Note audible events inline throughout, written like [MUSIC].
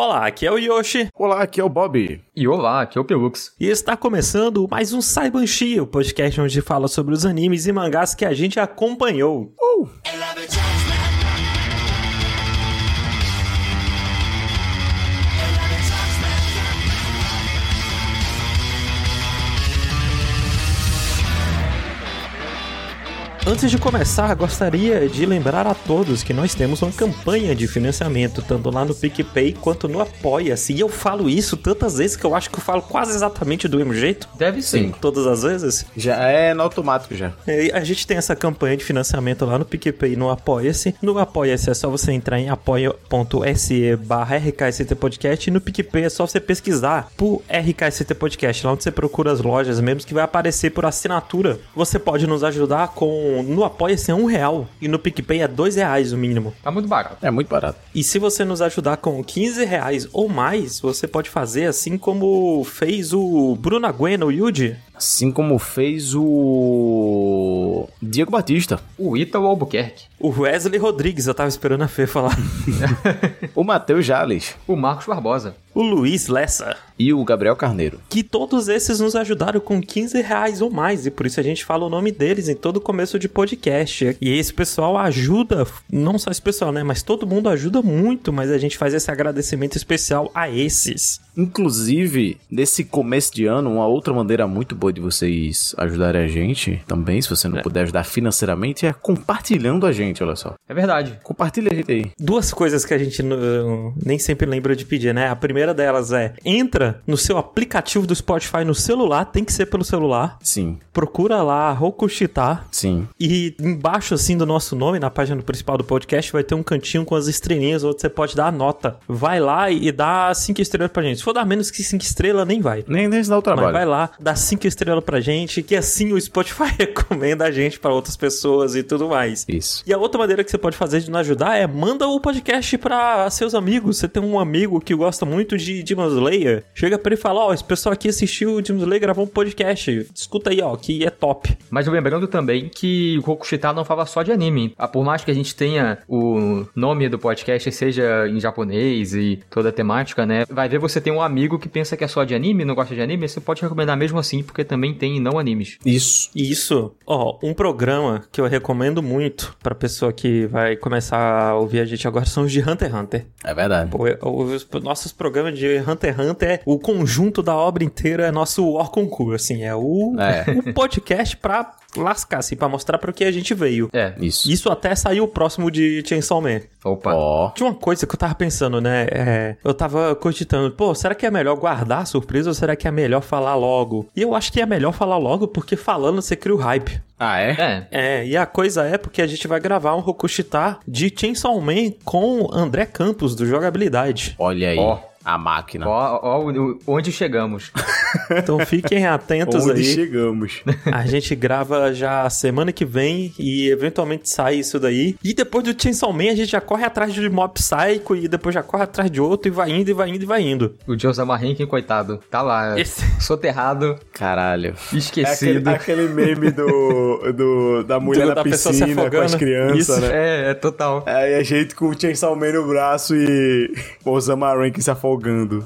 Olá, aqui é o Yoshi. Olá, aqui é o Bob. E olá, aqui é o Pelux. E está começando mais um Saibanshi, o podcast onde fala sobre os animes e mangás que a gente acompanhou. Uh! Antes de começar, gostaria de lembrar a todos que nós temos uma campanha de financiamento, tanto lá no PicPay quanto no Apoia-se. E eu falo isso tantas vezes que eu acho que eu falo quase exatamente do mesmo jeito. Deve sim. Todas as vezes. Já é no automático já. E a gente tem essa campanha de financiamento lá no PicPay e no Apoia-se. No Apoia-se é só você entrar em apoia.se barra RKST Podcast e no PicPay é só você pesquisar por RKST Podcast, lá onde você procura as lojas mesmo, que vai aparecer por assinatura. Você pode nos ajudar com... No Apoia-se é um real e no PicPay é dois reais o mínimo. Tá muito barato. É muito barato. E se você nos ajudar com 15 reais ou mais, você pode fazer assim como fez o Bruno Agueno, o Yuji. Assim como fez o Diego Batista, O Ítalo Albuquerque. O Wesley Rodrigues, eu tava esperando a Fê falar. [LAUGHS] o Matheus Jales O Marcos Barbosa. o Luiz Lessa. e o Gabriel Carneiro. Que todos esses nos ajudaram com 15 reais ou mais, e por isso a gente fala o nome deles em todo começo de podcast. E esse pessoal ajuda, não só esse pessoal, né? Mas todo mundo ajuda muito, mas a gente faz esse agradecimento especial a esses. Inclusive, nesse começo de ano, uma outra maneira muito boa de vocês ajudarem a gente também, se você não puder ajudar financeiramente, é compartilhando a gente, olha só. É verdade. Compartilha a gente aí. Duas coisas que a gente nem sempre lembra de pedir, né? A primeira delas é: entra no seu aplicativo do Spotify no celular, tem que ser pelo celular. Sim, Procura lá Rokushita sim. e embaixo assim do nosso nome, na página principal do podcast, vai ter um cantinho com as estrelinhas onde você pode dar a nota. Vai lá e dá cinco estrelas pra gente. For dar menos que cinco estrelas, nem vai. Nem, nem se dá o Mas trabalho. vai lá, dá cinco estrelas pra gente, que assim o Spotify [LAUGHS] recomenda a gente pra outras pessoas e tudo mais. Isso. E a outra maneira que você pode fazer de nos ajudar é manda o podcast pra seus amigos. Você tem um amigo que gosta muito de Demon Slayer, chega pra ele e fala: Ó, esse pessoal aqui assistiu o Demon Slayer, gravou um podcast. Escuta aí, ó, que é top. Mas lembrando também que o Rokushita não fala só de anime. Ah, Por mais que a gente tenha o nome do podcast seja em japonês e toda a temática, né? Vai ver você tem um amigo que pensa que é só de anime, não gosta de anime, você pode recomendar mesmo assim, porque também tem não animes. Isso. Isso, ó, um programa que eu recomendo muito pra pessoa que vai começar a ouvir a gente agora são os de Hunter x Hunter. É verdade. Pô, os nossos programas de Hunter x Hunter, é- o conjunto da obra inteira é nosso War Concurso, assim, é o, É. o podcast pra lascar, assim, pra mostrar pra que a gente veio. É. Isso. Isso até saiu o próximo de Chainsaw Man. Opa. Ó. Tinha uma coisa que eu tava pensando, né? é, eu tava cogitando, pô, será que é melhor guardar a surpresa ou será que é melhor falar logo? E eu acho que é melhor falar logo porque falando você cria o hype. Ah, é? É. É, e a coisa é porque a gente vai gravar um Rokushita de Chainsaw Man com André Campos, do Jogabilidade. Olha aí. Ó. A máquina. Ó, ó, onde chegamos. [LAUGHS] Então fiquem atentos Onde aí. chegamos. [LAUGHS] A gente grava já semana que vem e eventualmente sai isso daí. E depois do Chainsaw Man a gente já corre atrás de Mob Psycho e depois já corre atrás de outro e vai indo e vai indo e vai indo. O Josama Henkin, coitado, tá lá, Esse- soterrado, Caralho. esquecido. É aquele, aquele meme do, do- da mulher Do- na da pessoa se piscina com as afogando. crianças, Isso. né? É, é total. Aí a gente com o Chainsaw Man no braço e o Osama Rankin se afogando.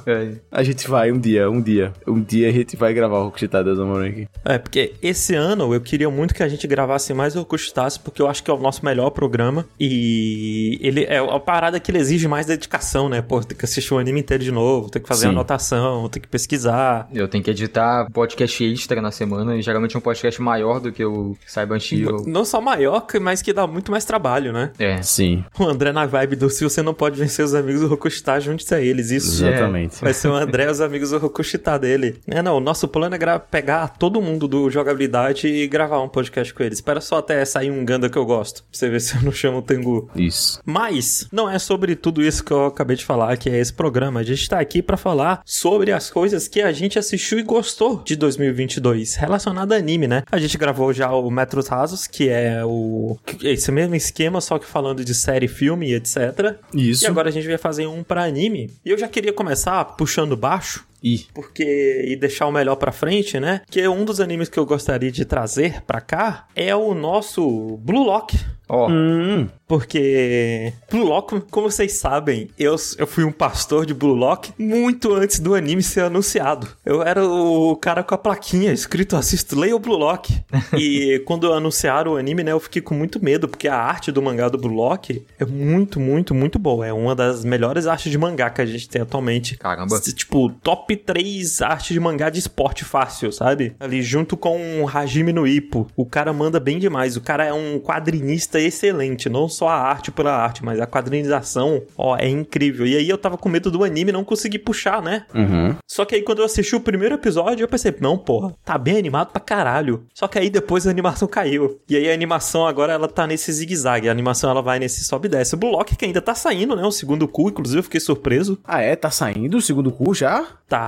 É. A gente vai um dia, um dia. Um dia a gente vai gravar o Rokushita do Rankin. É, porque esse ano eu queria muito que a gente gravasse mais o Rokushitasu, porque eu acho que é o nosso melhor programa. E ele é a parada que ele exige mais dedicação, né? Pô, tem que assistir o anime inteiro de novo, tem que fazer Sim. anotação, tem que pesquisar. Eu tenho que editar podcast extra na semana, e geralmente é um podcast maior do que o Saibanshi. ou- Não só maior, mas que dá muito mais trabalho, né? É. Sim, O André na vibe do se você não pode vencer os amigos do Rokushita, junte-se a eles. Isso exatamente. vai ser o André e os amigos do Rokushita dele. É, não, o nosso plano é pegar todo mundo do jogabilidade e gravar um podcast com eles. Espera só até sair um Ganda que eu gosto, pra você ver se eu não chamo o Tengu. Isso. Mas não é sobre tudo isso que eu acabei de falar, que é esse programa. A gente tá aqui pra falar sobre as coisas que a gente assistiu e gostou de 2022, relacionado a anime, né? A gente gravou já o Metros Rasos, que é o esse mesmo esquema, só que falando de série, filme e etc. Isso. E agora a gente vai fazer um pra anime. E eu já queria começar puxando baixo, Ih, porque e deixar o melhor pra frente, né? Que um dos animes que eu gostaria de trazer pra cá é o nosso Blue Lock. Ó, Hum, Porque Blue Lock, como vocês sabem, eu, eu fui um pastor de Blue Lock muito antes do anime ser anunciado. Eu era o cara com a plaquinha escrito assisto, leia o Blue Lock. [LAUGHS] e quando anunciaram o anime, né, eu fiquei com muito medo, porque a arte do mangá do Blue Lock é muito, muito, muito boa. É uma das melhores artes de mangá que a gente tem atualmente. Caramba. Tipo, top 3 artes de mangá de esporte fácil, sabe? Ali junto com o Hajime no Ippo. O cara manda bem demais. O cara é um quadrinista excelente. Não só a arte pela arte, mas a quadrinização, ó, é incrível. E aí eu tava com medo do anime e não consegui puxar, né? uhum. Só que aí quando eu assisti o primeiro episódio, eu pensei, não, porra, tá bem animado pra caralho. Só que aí depois a animação [LAUGHS] caiu. E aí a animação agora ela tá nesse zigue-zague. A animação ela vai nesse sobe e desce. O Blue Lock que ainda tá saindo, né? O segundo cu, inclusive eu fiquei surpreso. Ah, é? Tá saindo o segundo cu já? Tá,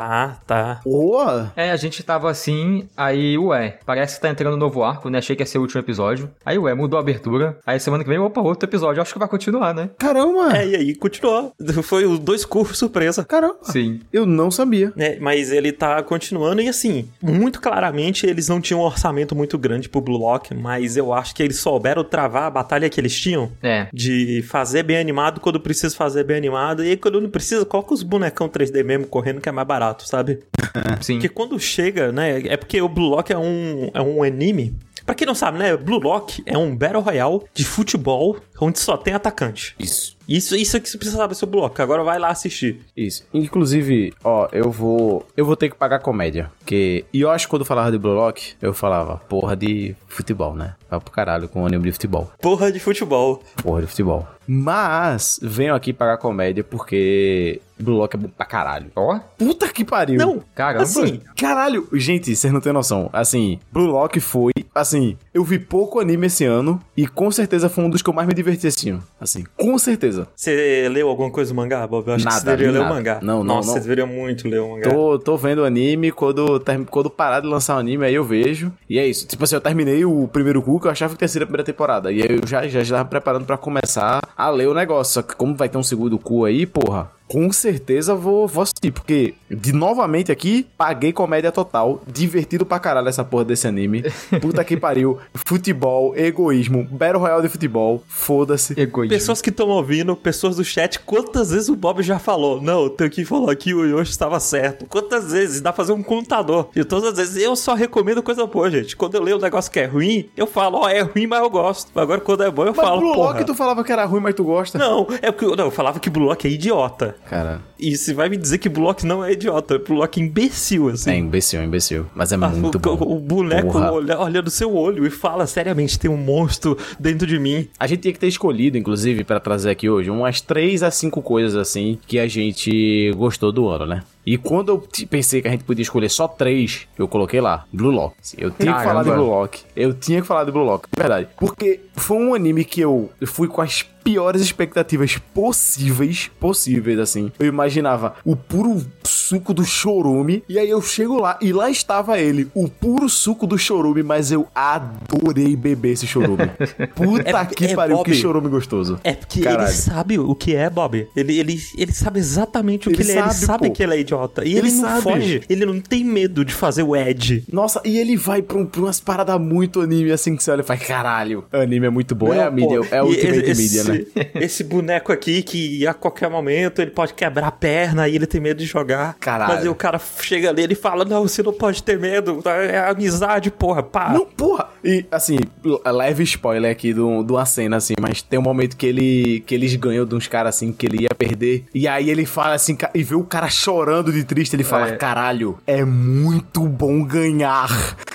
tá. Boa! É, a gente tava assim, aí, ué, parece que tá entrando um novo arco, né? Achei que ia ser o último episódio. Aí, ué, mudou a abertura. Aí semana que vem, opa, outro episódio. Acho que vai continuar, né? Caramba! É, e aí continuou. [LAUGHS] Foi os dois cursos surpresa. Caramba! Sim. Eu não sabia. É, mas ele tá continuando e assim, muito claramente eles não tinham um orçamento muito grande pro Blue Lock, mas eu acho que eles souberam travar a batalha que eles tinham. É. De fazer bem animado quando precisa fazer bem animado. E aí, quando não precisa, coloca os bonecão 3D mesmo correndo, que é mais barato, sabe? [LAUGHS] Sim. Porque quando chega, né? É porque o Blue Lock é um, é um anime. Pra quem não sabe, né? Blue Lock é um Battle Royale de futebol onde só tem atacante. Isso. Isso, isso é que você precisa saber sobre o Blue Lock. Agora vai lá assistir. Isso. Inclusive, ó, eu vou. Eu vou ter que pagar comédia. Porque. E eu acho que quando eu falava de Blue Lock, eu falava, porra de futebol, né? Vai pro caralho com o anime de futebol. Porra de futebol. Porra de futebol. Mas, venho aqui pagar comédia porque. Blue Lock é bom pra caralho. Ó, Puta que pariu. Não, caramba. assim, Caralho, gente, vocês não têm noção. Assim, Blue Lock foi. Assim, eu vi pouco anime esse ano e com certeza foi um dos que eu mais me diverti assim. Assim, com certeza. Você leu alguma coisa do mangá, Bob? Eu acho Nada, que você deveria ler o mangá. Não, não, Nossa, não. você deveria muito ler o mangá. Tô, tô vendo o anime, quando, quando parar de lançar o anime, aí eu vejo. E é isso. Tipo assim, eu terminei o primeiro cu que eu achava que tinha sido a primeira temporada. E aí eu já, já estava preparando pra começar a ler o negócio. Só que como vai ter um segundo cu aí, porra. Com certeza vou, vou assistir, porque de novamente aqui, paguei comédia total, divertido pra caralho essa porra desse anime. [LAUGHS] Puta que pariu. Futebol, egoísmo, Battle Royale de futebol, foda-se. egoísmo. Pessoas que estão ouvindo, pessoas do chat, quantas vezes o Bob já falou? Não, eu tenho que falar que o Yoshi estava certo. Quantas vezes? Dá pra fazer um contador. E todas as vezes eu só recomendo coisa boa, gente. Quando eu leio um negócio que é ruim, eu falo, ó, é ruim, mas eu gosto. Agora quando é bom, eu Mas falo, Blue porra. Lock tu falava que era ruim, mas tu gosta. Não, é porque não, eu falava que Blue Lock é idiota. Cara, E você vai me dizer que Blue Lock não é idiota, Blue Lock é imbecil, assim. é imbecil, é imbecil. Mas é Ah, muito o, bom. o- boneco olha, olha no seu olho e fala seriamente: tem um monstro dentro de mim. A gente tinha que ter escolhido, inclusive, pra trazer aqui hoje, umas 3 a 5 coisas assim que a gente gostou do ano, né? E quando eu pensei que a gente podia escolher só três, eu coloquei lá, Blue Lock. Eu tinha que Caramba. falar de Blue Lock. Eu tinha que falar de Blue Lock, de verdade. Porque foi um anime que eu, fui com as piores expectativas possíveis, possíveis, assim. Eu imaginava o puro suco do chorume, e aí eu chego lá, e lá estava ele, o puro suco do chorume, mas eu adorei beber esse chorume. [LAUGHS] Puta É- que é, pariu, Bob. que chorume gostoso. É porque Caralho. ele sabe o que é, Bob. Ele, ele, ele sabe exatamente o que Ele ele, é. Ele sabe, sabe pô. que ele é idiota. E ele, Ele não sabe. foge. Ele não tem medo de fazer o Ed. Nossa, e ele vai pra, um, pra umas paradas muito anime, assim, que você olha e faz, caralho, anime é muito bom, é a Não, mídia, é a E Ultimate esse, Media, né? [LAUGHS] Esse boneco aqui que a qualquer momento ele pode quebrar a perna e ele tem medo de jogar. Caralho. Mas aí o cara chega ali e fala: Não, você não pode ter medo. É amizade, porra. Pá. Não, porra! E, assim, leve spoiler aqui de um- uma cena, assim, mas tem um momento que ele que eles ganham de uns caras, assim, que ele ia perder. E aí ele fala assim, e vê o cara chorando de triste, ele fala, É. caralho, é muito bom ganhar.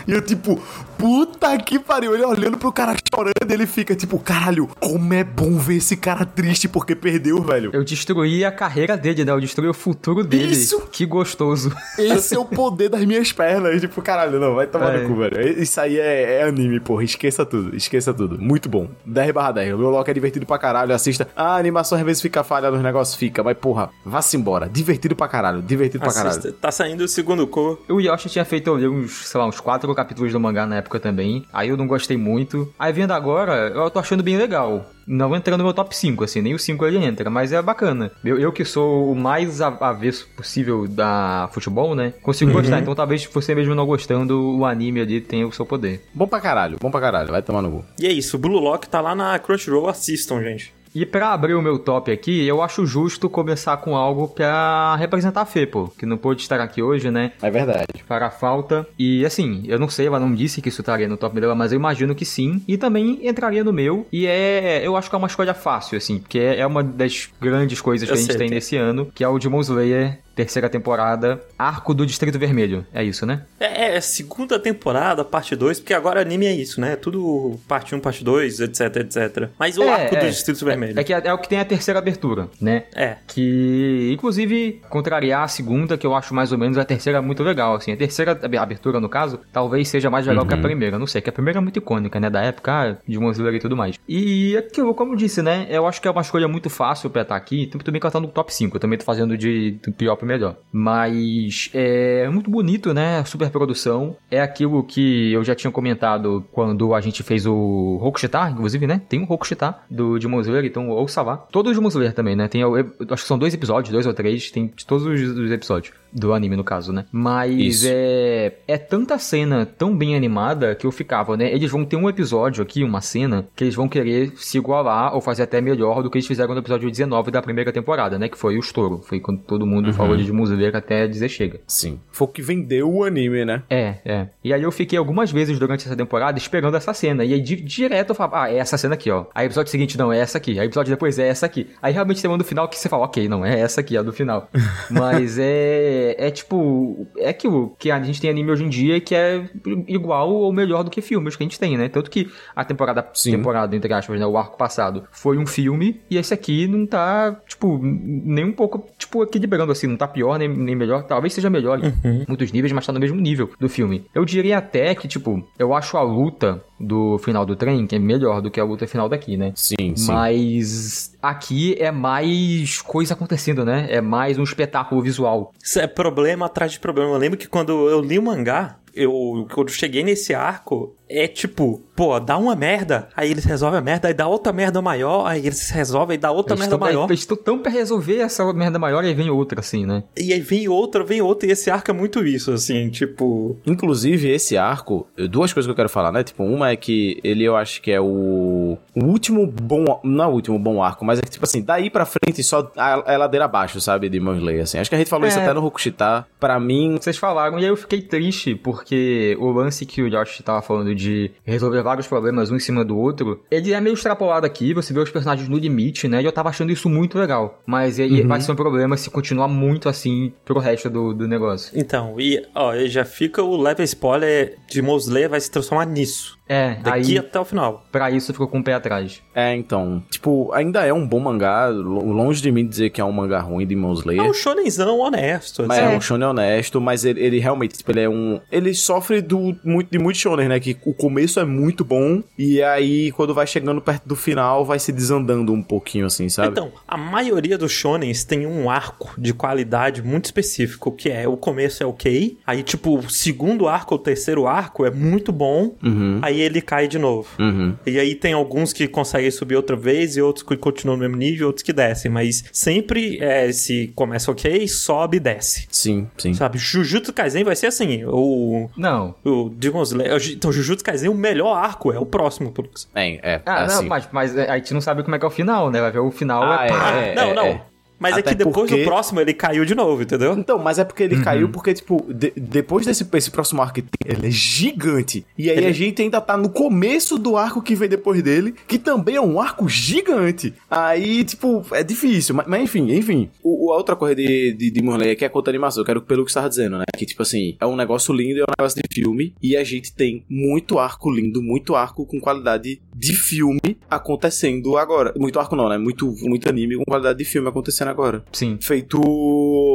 E eu, tipo, puta que pariu. Ele olhando pro cara chorando, ele fica, tipo, caralho, como é bom ver esse cara triste porque perdeu, velho. Eu destruí a carreira dele, né? Eu destruí o futuro dele. Isso. Que gostoso. Esse é o poder das minhas pernas. Tipo, caralho, não, vai tomar É. no cu, velho. Isso aí é, é anime, porra. Esqueça tudo, esqueça tudo. Muito bom. 10 barra 10. O meu Loki é divertido pra caralho. Assista. Ah, a animação às vezes fica falha nos negócios, fica. Mas, porra, vá-se embora. Divertido pra caralho. Divertido pra caralho. Assista. Tá saindo o segundo cor. O Yoshi tinha feito uns, sei lá, uns quatro capítulos do mangá na época época também. Aí eu não gostei muito. Aí vendo agora, eu tô achando bem legal. Não entrando no meu top 5, assim, nem o 5 ele entra, mas é bacana. Eu, eu que sou o mais avesso possível da futebol, né? Consigo Uhum. gostar. Então talvez você mesmo não gostando, o anime ali tenha o seu poder. Bom pra caralho, bom pra caralho, vai tomar no cu. E é isso, o Blue Lock tá lá na Crunchyroll, assistam, gente. E pra abrir o meu top aqui, eu acho justo começar com algo pra representar a Fê, pô, que não pôde estar aqui hoje, né? É verdade. Para a falta. E assim, eu não sei, ela não disse que isso estaria no top dela, mas eu imagino que sim. E também entraria no meu. E é. Eu acho que é uma escolha fácil, assim, porque é uma das grandes coisas que Eu a gente sei, tem tem. nesse ano, que é o Demon Slayer. Terceira temporada, Arco do Distrito Vermelho. É isso, né? É, é segunda temporada, parte 2, porque agora anime é isso, né? Tudo parte 1, parte 2, etc, etc. Mas o É, arco do é. Distrito Vermelho. É, que é, é o que tem a terceira abertura, né? É. Que, inclusive, contrariar a segunda, que eu acho mais ou menos a terceira muito legal, assim. A terceira ab- abertura, no caso, talvez seja mais legal que a primeira. Não sei, que a primeira é muito icônica, né? Da época, ah, de Mozilla e tudo mais. E aquilo, como eu disse, né? Eu acho que é uma escolha muito fácil pra estar aqui. Tudo bem que ela tá no top 5. Eu também tô fazendo de do pior pro melhor. Mas é muito bonito, né? Super produção. É aquilo que eu já tinha comentado quando a gente fez o Rokushitar, inclusive, né? Tem um Rokushitar do Demon Slayer, então ouça lá. Todos os Demon Slayer também, né? Tem, acho que são dois episódios, dois ou três, tem de todos os, os episódios. Do anime, no caso, né? Mas Isso. é. É tanta cena tão bem animada que eu ficava, né? Eles vão ter um episódio aqui, uma cena, que eles vão querer se igualar ou fazer até melhor do que eles fizeram no episódio 19 da primeira temporada, né? Que foi o estouro. Foi quando todo mundo falou de Slayer até dizer chega. Sim. Foi o que vendeu o anime, né? É, é. E aí eu fiquei algumas vezes durante essa temporada esperando essa cena. E aí di- direto eu falava, ah, é essa cena aqui, ó. Aí episódio seguinte, não, é essa aqui. Aí episódio depois é essa aqui. Aí realmente tem uma do final que você fala, ok, não, é essa aqui, a do final. [LAUGHS] Mas é. É tipo. É aquilo que a gente tem anime hoje em dia que é igual ou melhor do que filmes que a gente tem, né? Tanto que a temporada, Sim. temporada, entre aspas, né? O arco passado foi um filme e esse aqui não tá, tipo, nem um pouco, tipo, equilibrando assim. Não tá pior nem, nem melhor. Talvez seja melhor em muitos níveis, mas tá no mesmo nível do filme. Eu diria até que, tipo, eu acho a luta do final do trem que é melhor do que a luta final daqui, né? Sim, sim. Mas aqui é mais coisa acontecendo, né? É mais um espetáculo visual. Isso é problema atrás de problema. Eu lembro que quando eu li o mangá, eu quando cheguei nesse arco, é tipo, pô, dá uma merda, aí eles resolvem a merda, aí dá outra merda maior, aí eles resolvem e dá outra Eles merda tão- maior. Eles estão tão pra resolver essa merda maior e aí vem outra, assim, né? E aí vem outra, vem outra, e esse arco é muito isso, assim, tipo. Inclusive, esse arco, duas coisas que eu quero falar, né? Tipo, uma é que ele eu acho que é o, o último bom. Não é o último bom arco, mas é que, tipo assim, daí pra frente só a, é ladeira abaixo, sabe? De Slayer, assim. Acho que a gente falou isso É. até no Rokushita. Pra mim, Vocês falaram, e aí eu fiquei triste, porque o lance que o Josh tava falando de resolver vários problemas um em cima do outro, ele é meio extrapolado aqui, você vê os personagens no limite, né? E eu tava achando isso muito legal. Mas aí vai ser um problema se continuar muito assim pro resto do, do negócio. Então, e ó, já fica o leve spoiler de Mosley vai se transformar nisso. É, Daqui aí até o final. pra isso ficou com o pé atrás. é, então. Tipo, ainda é um bom mangá. lo- Longe de mim dizer que é um mangá ruim de Demon É um shonenzão honesto. Mas assim. é um shonen honesto, mas ele, ele realmente, tipo, ele é um... Ele sofre do, muito, de muito shonen, né? Que o começo é muito bom, e aí, quando vai chegando perto do final, vai se desandando um pouquinho, assim, sabe? Então, a maioria dos shonens tem um arco de qualidade muito específico, que é o começo é ok, aí tipo, o segundo arco, o terceiro arco é muito bom, Uhum. aí ele cai de novo. Uhum. E aí tem alguns que conseguem subir outra vez e outros que continuam no mesmo nível, outros que descem, mas sempre é, se começa ok, sobe e desce. Sim, sim. Sabe, Jujutsu Kaisen vai ser assim, o Não. o Demon Slayer, então Jujutsu Kaisen o melhor arco é o próximo, Pulux. É, é, Ah, assim. não, mas, mas a gente não sabe como é que é o final, né? Vai ver o final Ah, é pá. é. não, não. É. Mas é Até que depois porque- do próximo ele caiu de novo, entendeu? Então, mas é porque ele caiu porque, tipo, de- depois desse esse próximo arco, que ele é gigante. E aí Ele- a gente ainda tá no começo do arco que vem depois dele, que também é um arco gigante. Aí, tipo, é difícil. Mas, mas enfim, enfim. O, a outra coisa de, de Demon Slayer que é a conta animação, eu quero pelo que você tava dizendo, né? Que, tipo assim, é um negócio lindo, é um negócio de filme. E a gente tem muito arco lindo, muito arco com qualidade de filme acontecendo agora. Muito arco não, né? Muito, muito anime com qualidade de filme acontecendo agora Sim. feito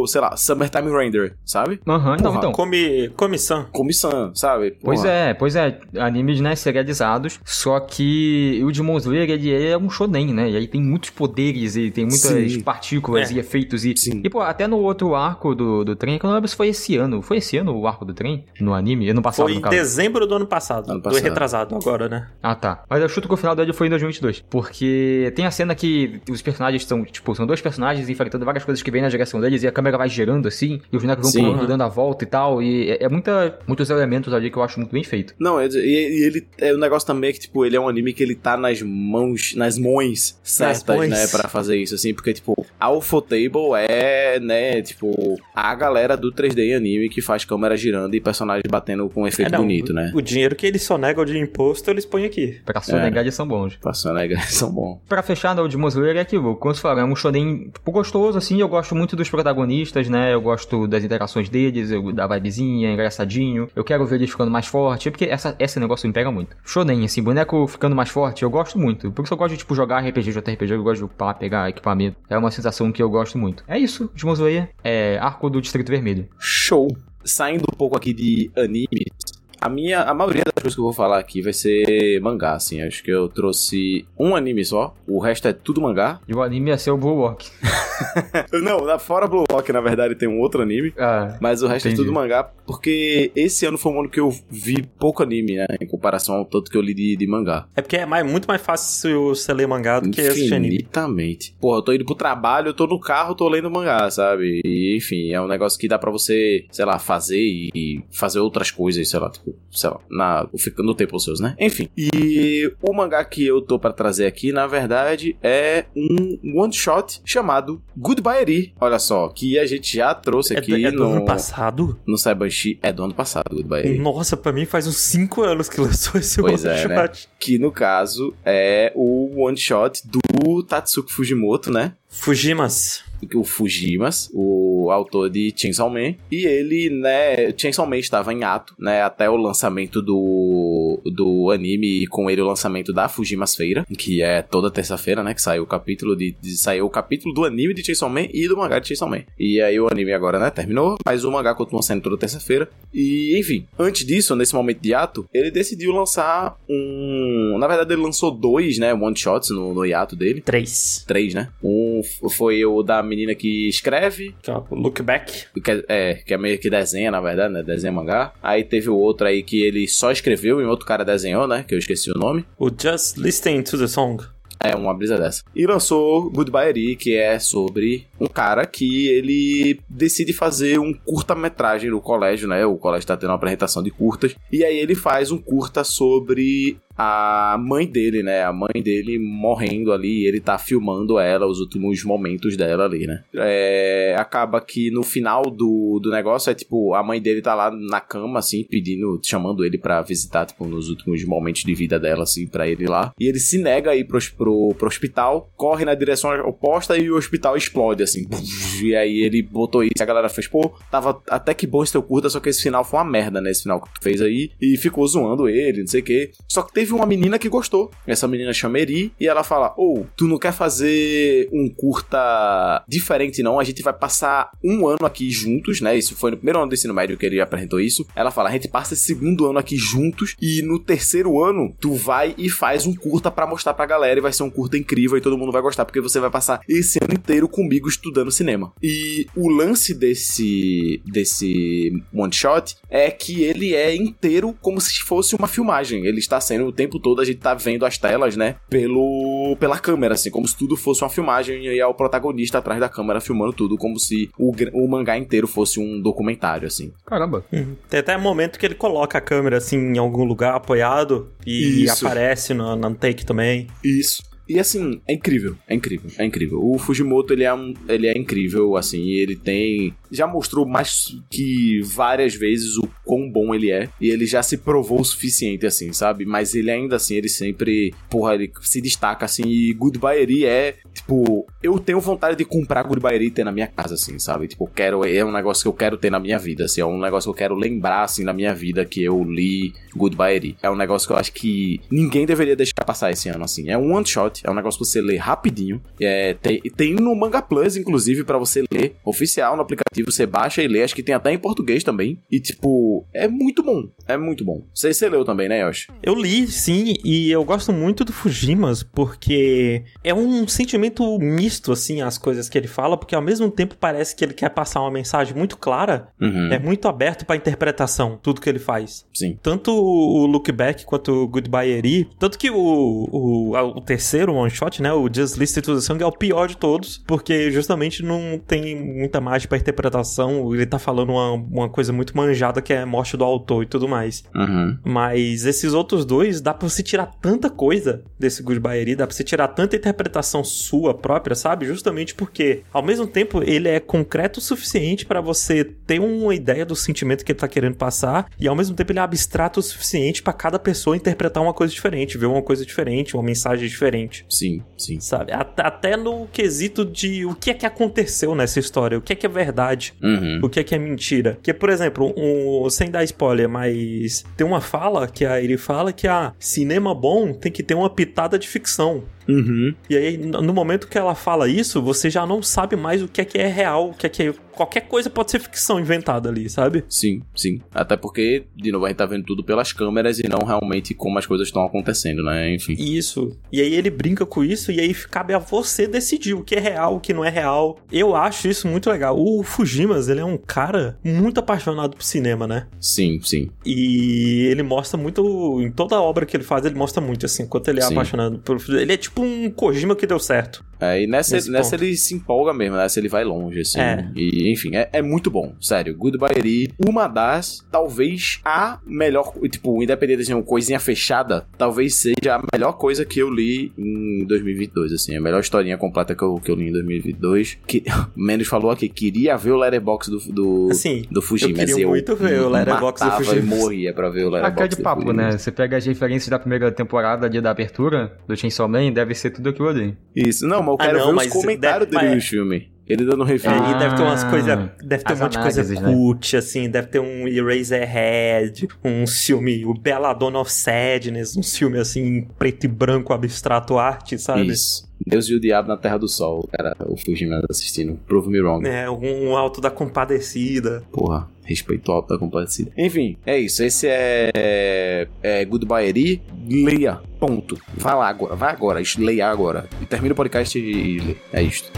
sei lá, Summertime Render, sabe? Aham, não, Porra, então. Come, comissão. Comissão, sabe? Pois Porra. é, pois é, animes, né, serializados, só que o Demon Slayer, ele é um shonen, né, e aí tem muitos poderes e tem muitas Sim. partículas É. e efeitos e... Sim. E, pô, até no outro arco do, do trem, que eu não lembro se foi esse ano, foi esse ano o arco do trem? No anime? Ano passado, Foi no em caso. dezembro do ano passado. Ano Do passado. retrasado agora, né? Ah, tá. Mas eu chuto que o final dele foi em 2022. Porque tem a cena que os personagens são, tipo, são dois personagens enfrentando várias coisas que vêm na direção deles e a câmera vai girando assim, e os bonecos vão pulando, dando a volta e tal. E é, é muita, muitos elementos ali que eu acho muito bem feito. Não, é- e, e ele é o negócio também é que tipo, ele é um anime que ele tá nas mãos, nas mãos certas, mãos. né, Pra fazer isso assim, porque tipo, a Ufotable é, né, tipo, a galera do 3D anime que faz câmera girando e personagens batendo com um efeito É, não, bonito, né? O dinheiro que eles sonegam de imposto, eles põem aqui. Pra sonegar, É. eles são bons. Passando né, [LAUGHS] são bons. Pra fechar, né, o Demon Slayer é aquilo, como você falou, é um shonen gostoso, assim, eu gosto muito dos protagonistas, né, eu gosto das interações deles, eu, da vibezinha, engraçadinho, eu quero ver eles ficando mais forte, porque essa, esse negócio me pega muito. Shonen, assim, boneco ficando mais forte, eu gosto muito, por isso eu gosto de, tipo, jogar RPG, JRPG, eu gosto de upar, pegar equipamento, é uma sensação que eu gosto muito. É isso, Slayer, é arco do Distrito Vermelho. Show. Saindo um pouco aqui de anime, a minha, a maioria das coisas que eu vou falar aqui vai ser mangá, assim. Acho que eu trouxe um anime só, o resto é tudo mangá. E o anime ia ser o Blue Walk. [LAUGHS] Não, fora Blue Lock, na verdade, tem um outro anime. Ah, Mas o resto Entendi. é tudo mangá, porque esse ano foi um ano que eu vi pouco anime, né? Em comparação ao tanto que eu li de, de mangá. É porque é mais, muito mais fácil você ler mangá do que assistir anime. Infinitamente. Porra, eu tô indo pro trabalho, eu tô no carro, tô lendo mangá, sabe? E, enfim, é um negócio que dá pra você, sei lá, fazer e, e fazer outras coisas, sei lá, tipo, sei lá, na, ficando no tempo seus, né? Enfim. E o mangá que eu tô pra trazer aqui, na verdade, é um one shot chamado Goodbye Eri. Olha só, que a gente já trouxe É, aqui do- é do no, ano passado? no Saibanshi. É do ano passado, Goodbye Eri. Nossa, pra mim faz uns 5 anos que lançou esse Pois one é, né? shot. Que no caso é o one shot do Tatsuki Fujimoto, né? Fujimas. O Fujimas, o autor de Chainsaw Man, e ele, né, Chainsaw Man estava em ato, né, até o lançamento do, do anime e com ele o lançamento da Fujimas Feira, que é toda terça-feira, né, que saiu o capítulo de, de- saiu o capítulo do anime de Chainsaw Man e do mangá de Chainsaw Man. E aí o anime agora, né, terminou, mas o mangá continua sendo toda terça-feira. E, enfim, antes disso, nesse momento de ato, ele decidiu lançar um, na verdade ele lançou dois, né, one shots no, no hiato dele. 3. Três, né? Um foi o da menina que escreve, Que é o Look Back. que é, é, que é meio que desenha, na verdade, né? Desenha mangá. Aí teve o outro aí que ele só escreveu e outro cara desenhou, né? Que eu esqueci o nome. O Just Listen to the Song. É, uma brisa dessa. E lançou Goodbye Eri, que é sobre um cara que ele decide fazer um curta-metragem no colégio, né? O colégio tá tendo uma apresentação de curtas. E aí ele faz um curta sobre a mãe dele, né? A mãe dele morrendo ali ele tá filmando ela, os últimos momentos dela ali, né? É, acaba que no final do, do negócio é tipo, a mãe dele tá lá na cama, assim, pedindo, chamando ele pra visitar, tipo, nos últimos momentos de vida dela, assim, pra ele lá. E ele se nega a ir pro, pro, pro hospital, corre na direção oposta e o hospital explode, assim. E aí ele botou isso, a galera fez, pô, tava até que bom esse teu curta, só que esse final foi uma merda, né? Esse final que tu fez aí. E ficou zoando ele, não sei o quê. Só que teve uma menina que gostou. Essa menina chama Eri e ela fala: Ô, tu não quer fazer um curta diferente, não? A gente vai passar um ano aqui juntos, né? Isso foi no primeiro ano do ensino médio que ele apresentou isso. Ela fala: a gente passa esse segundo ano aqui juntos e no terceiro ano tu vai e faz um curta pra mostrar pra galera e vai ser um curta incrível e todo mundo vai gostar porque você vai passar esse ano inteiro comigo estudando cinema. E o lance desse desse one shot é que ele é inteiro como se fosse uma filmagem. Ele está sendo tempo todo a gente tá vendo as telas, né, pelo pela câmera assim, como se tudo fosse uma filmagem e é o protagonista atrás da câmera filmando tudo como se o, o mangá inteiro fosse um documentário assim. Caramba. Uhum. Tem até momento que ele coloca a câmera assim em algum lugar apoiado e Isso. aparece no, no take também. Isso. E assim, é incrível, é incrível, é incrível. O Fujimoto, ele é, um, ele é incrível, assim, ele tem... Já mostrou mais que várias vezes o quão bom ele é. E ele já se provou o suficiente, assim, sabe? Mas ele ainda assim, ele sempre, porra, ele se destaca, assim. E Goodbye é, tipo, eu tenho vontade de comprar Goodbye e ter na minha casa, assim, sabe? Tipo, quero, é um negócio que eu quero ter na minha vida, assim. É um negócio que eu quero lembrar, assim, na minha vida que eu li Goodbye É um negócio que eu acho que ninguém deveria deixar passar esse ano, assim. É um one shot, é um negócio que você lê rapidinho. É, tem, tem no Manga Plus, inclusive, para você ler. Oficial no aplicativo, você baixa e lê. Acho que tem até em português também. E, tipo, é muito bom. É muito bom. Você, você leu também, né, Yoshi? Eu li, sim, e eu gosto muito do Fujimas, porque é um sentimento misto, assim, as coisas que ele fala, porque ao mesmo tempo parece que ele quer passar uma mensagem muito clara, Uhum. é muito aberto pra interpretação, tudo que ele faz. Sim. Tanto o Look Back quanto o Goodbye Eri. Tanto que o, o, o terceiro one shot, né? O Just Listen to the Song é o pior de todos, porque justamente não tem muita margem pra interpretação. Ele tá falando uma, uma coisa muito manjada que é a morte do autor e tudo mais. Uhum. Mas esses outros dois, dá pra você tirar tanta coisa desse Goodbye Eri, dá pra você tirar tanta interpretação sua própria, sabe? Justamente porque, ao mesmo tempo, ele é concreto o suficiente pra você ter uma ideia do sentimento que ele tá querendo passar, e ao mesmo tempo ele é abstrato o suficiente pra cada pessoa interpretar uma coisa diferente, ver uma coisa diferente, uma mensagem diferente. Sim, sim. Sabe? At- Até no quesito de o que é que aconteceu nessa história, o que é que é verdade. Uhum. O que é que é mentira? Que, por exemplo, um, sem dar spoiler, mas tem uma fala que a ele fala que a cinema bom tem que ter uma pitada de ficção. Uhum. E aí, no momento que ela fala isso, você já não sabe mais o que é que é real, o que é que é. Qualquer coisa pode ser ficção inventada ali, sabe? Sim, sim. Até porque, de novo, a gente tá vendo tudo pelas câmeras e não realmente como as coisas estão acontecendo, né? Enfim. Isso. E aí ele brinca com isso e aí cabe a você decidir o que é real, o que não é real. Eu acho isso muito legal. O Fujimas, ele é um cara muito apaixonado por cinema, né? Sim, sim. E ele mostra muito. Em toda a obra que ele faz, ele mostra muito, assim, quanto ele é Sim. apaixonado por. Ele é tipo um Kojima que deu certo. É, e nessa, Nesse nessa ponto. ele se empolga mesmo, nessa ele vai longe, assim. É. E, enfim, é, é muito bom, sério. Goodbye Eri, uma das, talvez a melhor, tipo, independente de ser uma coisinha fechada, talvez seja a melhor coisa que eu li em 2022, assim. A melhor historinha completa que eu, que eu li em 2022. Que, [LAUGHS] menos falou aqui, queria ver o Letterboxd do, do, Assim, do Fujimas. eu queria muito ver o Letterboxd do matava Fujimas. e morria pra ver o Letterboxd cara de papo, né? Você pega as referências da primeira temporada ali da abertura do Chainsaw Man, deve ser tudo aquilo ali. Isso, não, mas eu Ah, quero não, ver mas os comentários deve- dele mas- no filme. Ele dando review. É, e deve ter umas Ah, coisas. Deve ter um monte de coisa né? cult, assim. Deve ter um Eraserhead, um filme, o Belladonna of Sadness, um filme assim, preto e branco, abstrato arte, sabe? Isso. Deus e o Diabo na Terra do Sol, cara. O Fujimas assistindo. Prove me wrong. É, um, um alto da compadecida. Porra, respeito alto da compadecida. Enfim, é isso. Esse é, é, é Goodbye Eri. Leia. Ponto. Vai lá agora. Vai agora. Leia agora. E termina o podcast e lê. É isto.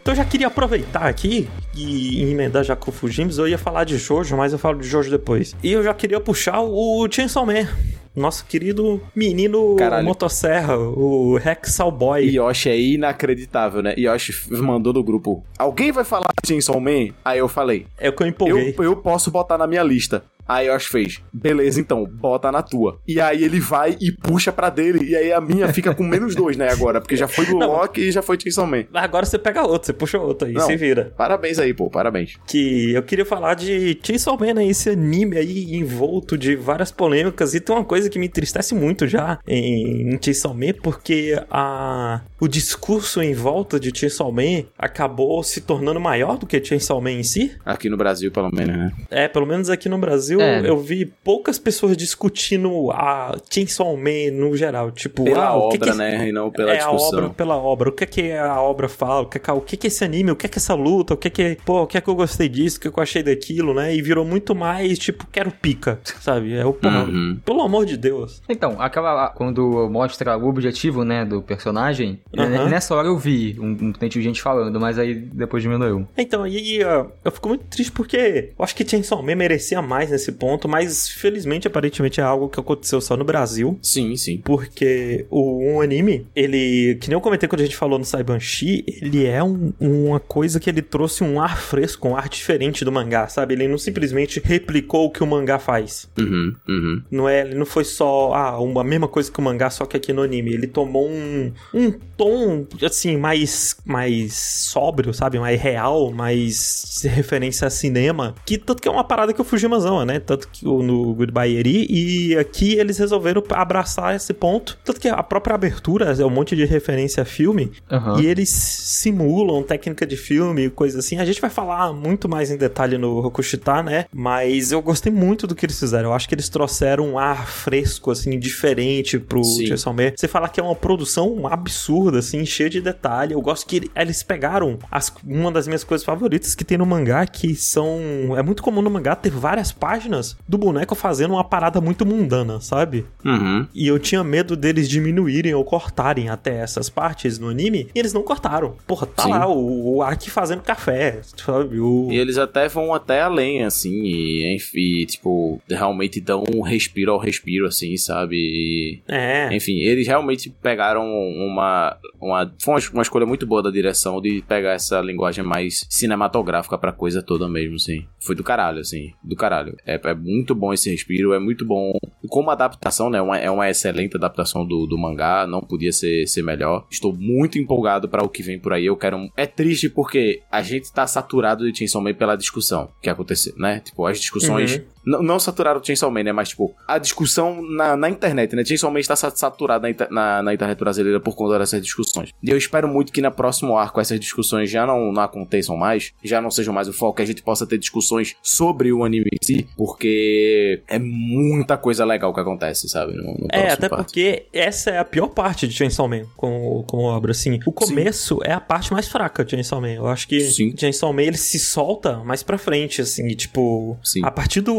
Então eu já queria aproveitar aqui e emendar já com o Fujimas. Eu ia falar de Jojo, mas eu falo de Jojo depois. E eu já queria puxar o Chainsaw Man. Nosso querido menino Caralho. motosserra, o Hexal Boy. Yoshi é inacreditável, né? Yoshi mandou no grupo. Alguém vai falar Chainsaw Man? Aí eu falei. É o que eu Eu, empolguei. eu posso botar na minha lista. Aí Yoshi fez, beleza, então, bota na tua. E aí ele vai e puxa pra dele. E aí a minha fica com menos dois, né, agora? Porque já foi do [LAUGHS] Não. Loki e já foi Chainsaw Man. Agora você pega outro, você puxa outro aí, Não. se vira. Parabéns aí, pô, parabéns. Que eu queria falar de Chainsaw Man, né? Esse anime aí envolto de várias polêmicas. E tem uma coisa que me entristece muito já em, em Chainsaw Man, porque a, o discurso em volta de Chainsaw Man acabou se tornando maior do que Chainsaw Man em si. Aqui no Brasil, pelo menos, né? É, pelo menos aqui no Brasil, É. eu vi poucas pessoas discutindo a Chainsaw Man no geral. Tipo, Pela ah, que obra, que né? E não pela é a discussão. obra pela obra. O que é que a obra fala? O que é que, o que, é esse anime? O que é que essa luta? O que é que, pô, o que é que eu gostei disso? O que, é que eu achei daquilo, né? E virou muito mais, tipo, quero pica, sabe? É o porra. Uhum. Pelo amor de Deus. Então, aquela. Quando mostra o objetivo, né, do personagem, né, nessa hora eu vi um, um tanto de gente falando, mas aí depois diminuiu. Então, e aí, ó, eu fico muito triste porque eu acho que Chainsaw Man merecia mais nesse esse ponto, mas felizmente, aparentemente, é algo que aconteceu só no Brasil. Sim, sim. Porque o um anime, ele, que nem eu comentei quando a gente falou no Saibanshi, ele é um, uma coisa que ele trouxe um ar fresco, um ar diferente do mangá, sabe? Ele não simplesmente replicou o que o mangá faz. Uhum, uhum. Não é, ele não foi só ah, uma mesma coisa que o mangá, só que aqui no anime. Ele tomou um, um tom, assim, mais, mais sóbrio, sabe? Mais real, mais referência a cinema. Que tanto que é uma parada que o Fujimas ama, né? Tanto que no Goodbye Eri. E aqui eles resolveram abraçar esse ponto. Tanto que a própria abertura é um monte de referência a filme. Aham. E eles simulam técnica de filme, coisa assim. A gente vai falar muito mais em detalhe no Rokushita, né? Mas eu gostei muito do que eles fizeram. Eu acho que eles trouxeram um ar fresco, assim, diferente pro. Chainsaw Man. Você falar que é uma produção absurda, assim, cheia de detalhe. Eu gosto que eles pegaram as- uma das minhas coisas favoritas que tem no mangá, que são... É muito comum no mangá ter várias páginas do boneco fazendo uma parada muito mundana, sabe? Uhum. E eu tinha medo deles diminuírem ou cortarem até essas partes no anime, e eles não cortaram. Porra, tá Sim. lá o, o Aki fazendo café, sabe? O... E eles até vão até além, assim, e, enfim, tipo, realmente dão um respiro ao respiro, assim, sabe? E, É. enfim, eles realmente pegaram uma, uma. Foi uma, uma escolha muito boa da direção de pegar essa linguagem mais cinematográfica pra coisa toda mesmo, assim. Foi do caralho, assim. Do caralho. É, é muito bom esse respiro, é muito bom. Como adaptação, né? Uma, é uma excelente adaptação do, do mangá, não podia ser, ser melhor. Estou muito empolgado pra o que vem por aí. Eu quero. um- É triste porque a gente tá saturado de Chainsaw Man pela discussão que aconteceu, né? Tipo, as discussões. Uhum. Não, não saturado do Chainsaw Man, né? Mas, tipo, a discussão na, na internet, né? Chainsaw Man está sa- saturado na, na, na internet brasileira por conta dessas discussões. E eu espero muito que na próximo arco essas discussões já não, não aconteçam mais, já não sejam mais o foco, que a gente possa ter discussões sobre o anime em si, porque é muita coisa legal que acontece, sabe? No, no É, até parte. porque essa é a pior parte de Chainsaw Man como, como obra, assim. O começo é a parte mais fraca de Chainsaw Man. Eu acho que Sim. Chainsaw Man, ele se solta mais pra frente, assim, e, tipo... Sim. A partir do,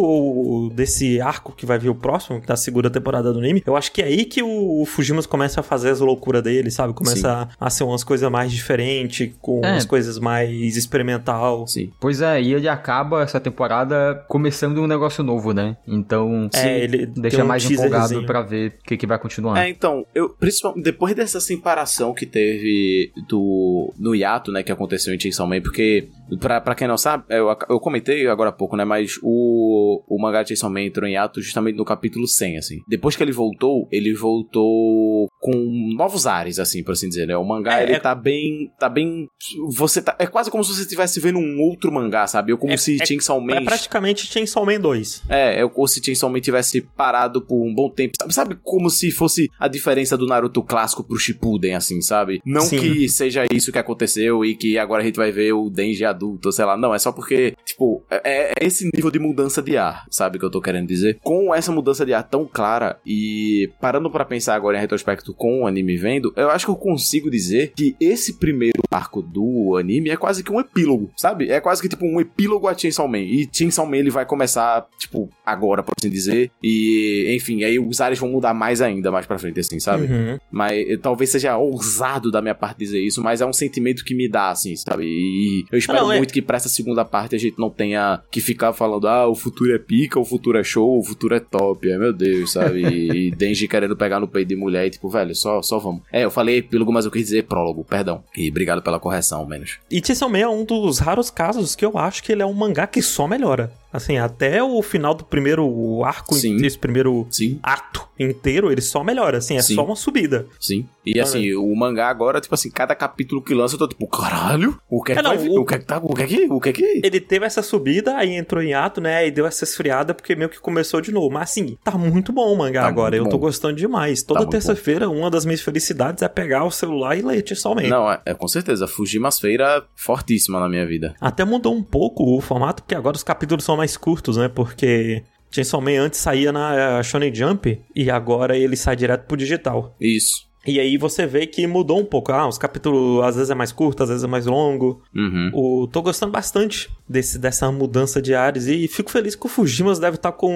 desse arco que vai vir o próximo, da segunda temporada do anime, eu acho que é aí que o, o Fujimas começa a fazer as loucuras dele, sabe? Começa a, a ser umas coisas mais diferentes, com É. umas coisas mais experimental. Sim. Pois é, e ele acaba essa temporada começando um negócio novo, né? Então, É, ele deixa um mais empolgado pra ver o que, que vai continuar. É, então, eu, principalmente depois dessa separação que teve do no hiato, né, que aconteceu em Chainsaw Man, porque pra, pra quem não sabe, eu, eu comentei agora há pouco, né, mas o, o mangá de Chainsaw Man entrou em hiato justamente no capítulo 100, assim. Depois que ele voltou, ele voltou com novos ares, assim, por assim dizer, né, o mangá, É, ele é- tá bem, tá bem, você tá, é quase como se você estivesse vendo um outro mangá, sabe, ou como É- se é- Chainsaw Man... É praticamente Chainsaw Man 2. É, é como se Chainsaw Man tivesse parado por um bom tempo. Sabe, sabe como se fosse a diferença do Naruto clássico pro Shippuden, assim, sabe? Não Sim. que seja isso que aconteceu e que agora a gente vai ver o Denji adulto, sei lá. Não, é só porque, tipo, é, é esse nível de mudança de ar, sabe o que eu tô querendo dizer? Com essa mudança de ar tão clara e parando pra pensar agora em retrospecto com o anime vendo, eu acho que eu consigo dizer que esse primeiro arco do anime é quase que um epílogo, sabe? É quase que tipo um epílogo a Chainsaw Man. E Chainsaw Man ele vai começar, tipo, agora, por assim dizer. E, enfim, aí os ares vão mudar mais ainda mais pra frente, assim, sabe? Uhum. Mas eh, talvez seja ousado da minha parte dizer isso, mas é um sentimento que me dá, assim, sabe? E eu espero Não, é- muito que pra essa segunda parte a gente não tenha que ficar falando, ah, o futuro é pica, o futuro é show, o futuro é top, é meu Deus, sabe? E, e [LAUGHS] Denji querendo pegar no peito de mulher e tipo, velho, só, só vamos. É, eu falei epílogo, mas eu quis dizer prólogo, perdão. E obrigado pela correção, ao menos. E Chainsaw Man é um dos raros casos que eu acho que ele é um mangá que só melhora. Assim, até o final do primeiro arco, Sim. esse primeiro Sim, ato inteiro, ele só melhora, assim, é Sim. só uma subida. sim. E assim, o mangá agora, tipo assim, cada capítulo que lança, eu tô tipo, caralho, o que é que É, não, vai vir? o- O que é que tá, o que é que, o que é que... Ele teve essa subida, aí entrou em ato, né, e deu essa esfriada, porque meio que começou de novo. Mas assim, tá muito bom o mangá Tá agora, eu tô gostando demais. Toda muito terça-feira, uma das minhas felicidades é pegar o celular e ler Man. Não, é, é com certeza. Fujimas feira fortíssima na minha vida. Até mudou um pouco o formato, porque agora os capítulos são mais curtos, né? Porque Chainsaw Man antes saía na eh, Shonen Jump e agora ele sai direto pro digital. Isso. E aí você vê que mudou um pouco. Ah, os capítulos às vezes é mais curto, às vezes é mais longo. Uhum. O, tô gostando bastante desse, dessa mudança de ares e fico feliz que o Fujimas deve estar com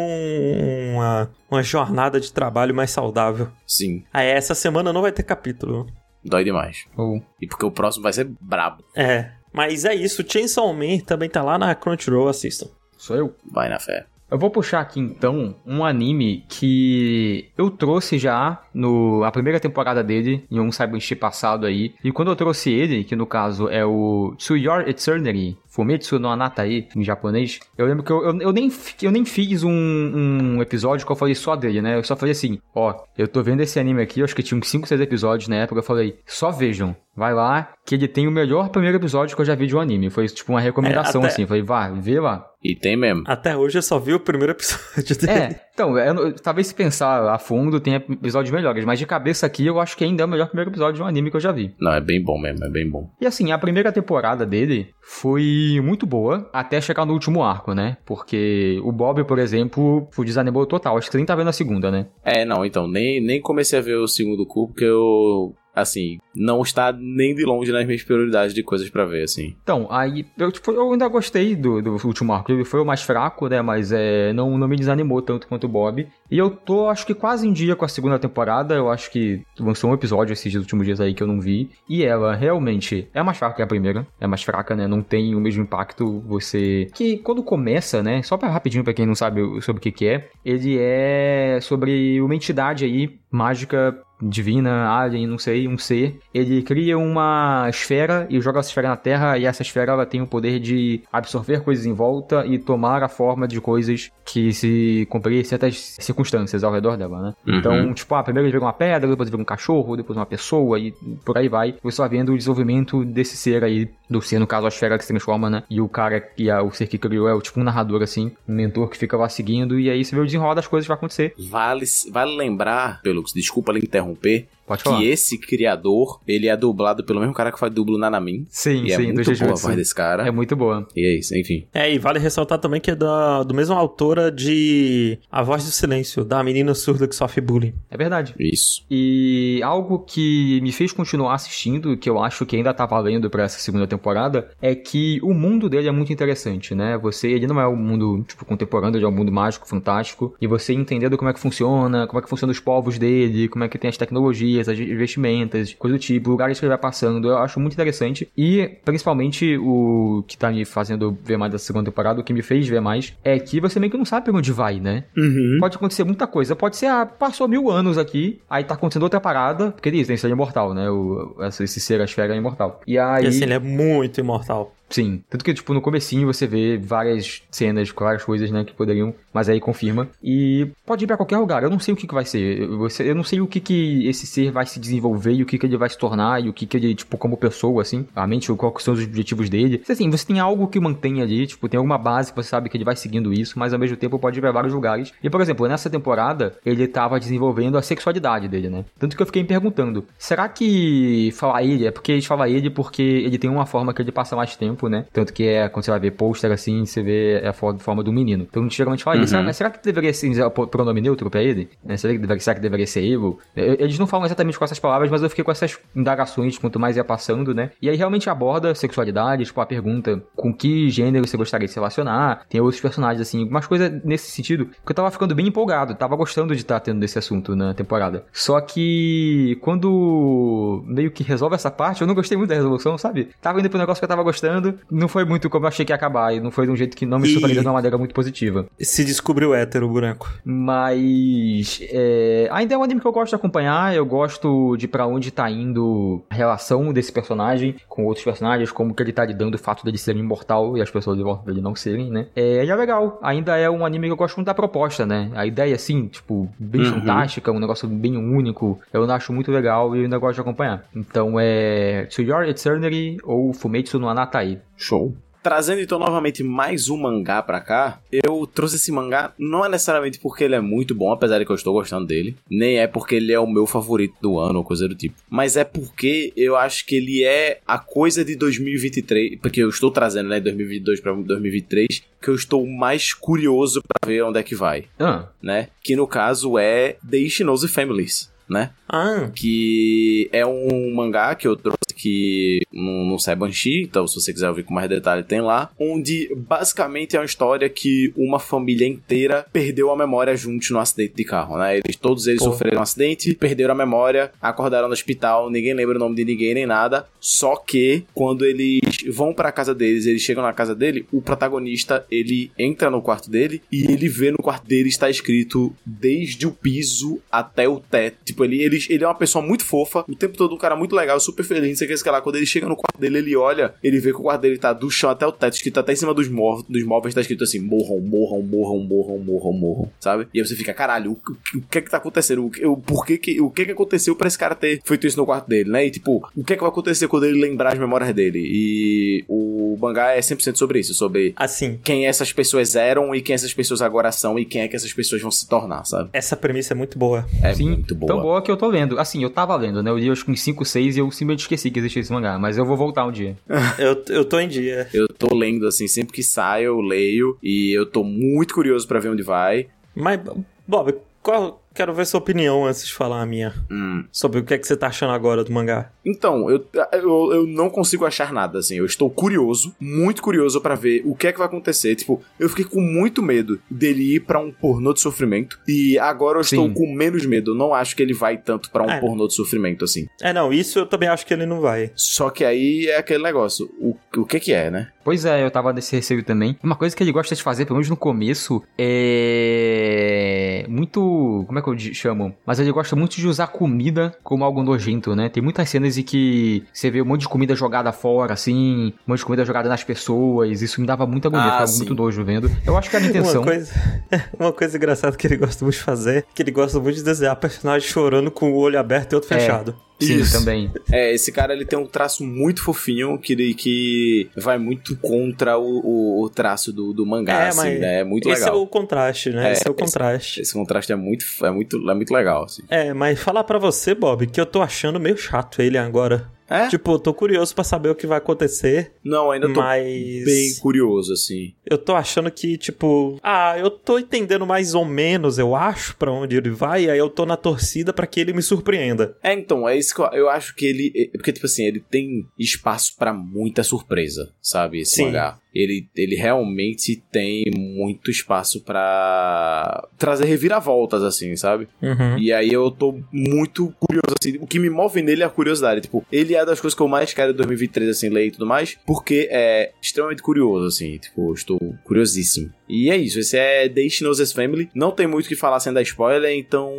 uma, uma jornada de trabalho mais saudável. Sim. Ah, é, essa semana não vai ter capítulo. Dói demais. Ou- E porque o próximo vai ser brabo. É, mas é isso. Chainsaw Man também tá lá na Crunchyroll, assistam. Sou eu. Vai na fé. Eu vou puxar aqui então um anime que eu trouxe já no a primeira temporada dele em um Cyberpunk passado aí. E quando eu trouxe ele, que no caso é o To Your Eternity, Fumetsu no Anatai, em japonês, eu lembro que eu, eu, eu, nem, eu nem fiz um, um episódio que eu falei só dele, né? Eu só falei assim, ó, eu tô vendo esse anime aqui, eu acho que tinha uns 5, 6 episódios na época, eu falei, só vejam, vai lá, que ele tem o melhor primeiro episódio que eu já vi de um anime. Foi tipo uma recomendação, é, até... assim, eu falei, vá, vê lá. E tem mesmo. Até hoje eu só vi o primeiro episódio dele. É, então, eu, talvez se pensar a fundo tem episódios melhores, mas de cabeça aqui eu acho que ainda é o melhor primeiro episódio de um anime que eu já vi. Não, é bem bom mesmo, é bem bom. E assim, a primeira temporada dele foi muito boa até chegar no último arco, né? Porque o Bob, por exemplo, foi desanimou total. Acho que você nem tá vendo a segunda, né? É, não, então, nem, nem comecei a ver o segundo cu, porque eu assim, não está nem de longe nas minhas prioridades de coisas para ver, assim. Então, aí, eu, tipo, eu ainda gostei do, do último arco. Ele foi o mais fraco, né? Mas é, não, não me desanimou tanto quanto o Bob. E eu tô, acho que quase em dia com a segunda temporada. Eu acho que lançou um episódio esses últimos dias aí que eu não vi. E ela realmente é mais fraca que a primeira. É mais fraca, né? Não tem o mesmo impacto. Você. Que quando começa, né? Só para rapidinho, pra quem não sabe sobre o que, que é. Ele é sobre uma entidade aí mágica divina, alien, não sei, um ser, ele cria uma esfera e joga essa esfera na Terra e essa esfera ela tem o poder de absorver coisas em volta e tomar a forma de coisas que se cumprir certas circunstâncias ao redor dela, né? Uhum. Então, tipo, ah, primeiro ele vira uma pedra, depois ele vira um cachorro, depois uma pessoa e por aí vai. Você vai vendo o desenvolvimento desse ser aí, do ser, no caso, a esfera que se transforma, né? E o cara, e a, o ser que criou é tipo um narrador, assim, um mentor que fica lá seguindo e aí você vê o desenrolar das coisas que vai acontecer. Vale, vale lembrar, pelo desculpa lhe interromper, Pode que falar. esse criador, ele é dublado pelo mesmo cara que faz dublo Nanamin. Sim, e sim, é muito do boa a voz desse cara. É muito boa. E é isso, enfim. É, e vale ressaltar também que é da do mesmo autora de A Voz do Silêncio, da menina surda que sofre bullying. É verdade. Isso. E algo que me fez continuar assistindo, que eu acho que ainda tá valendo para essa segunda temporada, é que o mundo dele é muito interessante, né? Você, ele não é um mundo, tipo, contemporâneo, ele é um mundo mágico, fantástico, e você entendendo como é que funciona, como é que funcionam os povos dele, como é que tem as tecnologias, as vestimentas, coisa do tipo, lugares que ele vai passando, eu acho muito interessante. E principalmente o que tá me fazendo ver mais da segunda temporada, o que me fez ver mais, é que você meio que não sabe pra onde vai, né? Uhum. Pode acontecer muita coisa. Pode ser, ah, passou mil anos aqui, aí tá acontecendo outra parada, porque isso, tem ser imortal, né? O, esse ser, a esfera é imortal. E aí. E assim, ele é muito imortal. Sim. Tanto que, tipo, no comecinho você vê várias cenas várias coisas, né, que poderiam, mas aí confirma. E pode ir pra qualquer lugar. Eu não sei o que, que vai ser. Eu, eu não sei o que, que esse ser vai se desenvolver e o que, que ele vai se tornar e o que, que ele, tipo, como pessoa, assim, a mente, quais são os objetivos dele. Assim, você tem algo que mantém ali, tipo, tem alguma base que você sabe que ele vai seguindo isso, mas ao mesmo tempo pode ir pra vários lugares. E, por exemplo, nessa temporada, ele tava desenvolvendo a sexualidade dele, né? Tanto que eu fiquei me perguntando, será que falar ele é porque eles falam ele porque ele tem uma forma que ele passa mais tempo tempo, né? Tanto que é quando você vai ver pôster assim, você vê a forma do menino. Então a gente geralmente fala, uhum. será, será, que deveria ser pronome neutro pra ele? Né? Será, que deveria, será que deveria ser ele? Eles não falam exatamente com essas palavras, mas eu fiquei com essas indagações quanto mais ia passando, né? E aí realmente aborda sexualidade, tipo, a pergunta com que gênero você gostaria de se relacionar. Tem outros personagens, assim, algumas coisas nesse sentido, que eu tava ficando bem empolgado, tava gostando de estar tá tendo desse assunto na temporada. Só que quando meio que resolve essa parte, eu não gostei muito da resolução, sabe? Tava indo pro negócio que eu tava gostando, não foi muito como eu achei que ia acabar. E não foi de um jeito que não me surpreendeu de uma maneira muito positiva. Se descobriu hétero o boneco. Mas. É, ainda é um anime que eu gosto de acompanhar. Eu gosto de para onde tá indo a relação desse personagem com outros personagens, como que ele tá lidando o fato dele ser imortal e as pessoas de volta dele não serem, né? É, e é legal. Ainda é um anime que eu gosto muito da proposta, né? A ideia, assim, tipo, bem uhum. fantástica, um negócio bem único. Eu acho muito legal e eu ainda gosto de acompanhar. Então é. To Your Eternity ou Fumetsu no Anatai. Show. Trazendo então novamente mais um mangá pra cá, eu trouxe esse mangá não é necessariamente porque ele é muito bom, apesar de que eu estou gostando dele, nem é porque ele é o meu favorito do ano ou coisa do tipo, mas é porque eu acho que ele é a coisa de 2023, porque eu estou trazendo, né, 2022 para 2023, que eu estou mais curioso para ver onde é que vai, ah. né? Que no caso é The Ishinose Families, né? Ah. Que é um mangá que eu trouxe que no, no Saibanshi, então se você quiser ouvir com mais detalhe, tem lá, onde basicamente é uma história que uma família inteira perdeu a memória juntos no acidente de carro, né? Eles, todos eles Pô. sofreram um acidente, perderam a memória, acordaram no hospital, ninguém lembra o nome de ninguém nem nada, só que quando eles vão pra casa deles, eles chegam na casa dele, o protagonista, ele entra no quarto dele e ele vê no quarto dele está escrito desde o piso até o teto. Tipo, ele, ele, ele é uma pessoa muito fofa, o tempo todo um cara muito legal, super feliz, não sei o que, sei lá. Quando ele chega no quarto dele, ele olha, ele vê que o quarto dele tá do chão até o teto, escrito até em cima dos, dos móveis, tá escrito assim, morram, morram, morram, morram, morram, morram, sabe? E aí você fica, caralho, o, o- o que é que tá acontecendo? O, que- o, por que que, o que que aconteceu pra esse cara ter feito isso no quarto dele, né? E tipo, o que é que vai acontecer quando ele lembrar as memórias dele? E o mangá é 100% sobre isso, sobre Assim, quem essas pessoas eram e quem essas pessoas agora são e quem é que essas pessoas vão se tornar, sabe? essa premissa é muito boa. É Sim, muito boa. Tão boa que eu tô lendo. Assim, eu tava lendo, né? Eu li acho que uns 5, 6 e eu simplesmente esqueci que existia esse mangá. Mas eu vou voltar um dia. [LAUGHS] Eu, eu tô em dia. Eu tô lendo assim, sempre que sai eu leio e eu tô muito curioso pra ver onde vai. Mas, Bob, qual, quero ver sua opinião antes de falar a minha. Hum. Sobre o que é que você tá achando agora do mangá. Então, eu, eu, eu não consigo achar nada, assim. Eu estou curioso, muito curioso pra ver o que é que vai acontecer. Tipo, eu fiquei com muito medo dele ir pra um pornô de sofrimento. E agora eu estou Sim. com menos medo. Eu não acho que ele vai tanto pra um É. pornô de sofrimento, assim. É, não, isso eu também acho que ele não vai. Só que aí é aquele negócio. O, o que que é, né? Pois é, eu tava nesse receio também. Uma coisa que ele gosta de fazer, pelo menos no começo, é. Muito. Como é que eu di- chamo? Mas ele gosta muito de usar comida como algo nojento, né? Tem muitas cenas em que você vê um monte de comida jogada fora, assim, um monte de comida jogada nas pessoas. Isso me dava muita agonia, Ah, ficava sim. muito nojo vendo. Eu acho que era a [LAUGHS] intenção. Uma coisa, [LAUGHS] uma coisa engraçada que ele gosta muito de fazer, que ele gosta muito de desenhar personagem chorando com o olho aberto e outro É. fechado. Sim, Isso. também. É, esse cara ele tem um traço muito fofinho que, que vai muito contra o, o- o traço do, do mangá, É, assim, né? É muito Esse legal. é o contraste, né? É, esse é o esse- contraste. Esse contraste é muito, é muito, é muito legal, assim. É, mas falar pra você, Bob, que eu tô achando meio chato ele agora. É? Tipo, eu tô curioso pra saber o que vai acontecer, Não, ainda tô mas bem curioso, assim. eu tô achando que, tipo, ah, eu tô entendendo mais ou menos, eu acho, pra onde ele vai, aí eu tô na torcida pra que ele me surpreenda. É, então, é isso que eu, eu acho que ele. é- Porque, tipo assim, ele tem espaço pra muita surpresa, sabe? Esse Sim. mangá. Ele, ele realmente tem muito espaço pra trazer reviravoltas, assim, sabe? Uhum. E aí eu tô muito curioso, assim. O que me move nele é a curiosidade. Tipo, ele é das coisas que eu mais quero em 2023, assim, ler e tudo mais, porque é extremamente curioso, assim. Tipo, eu estou curiosíssimo. E é isso, esse é The Noses Family. Não tem muito o que falar sem dar spoiler, então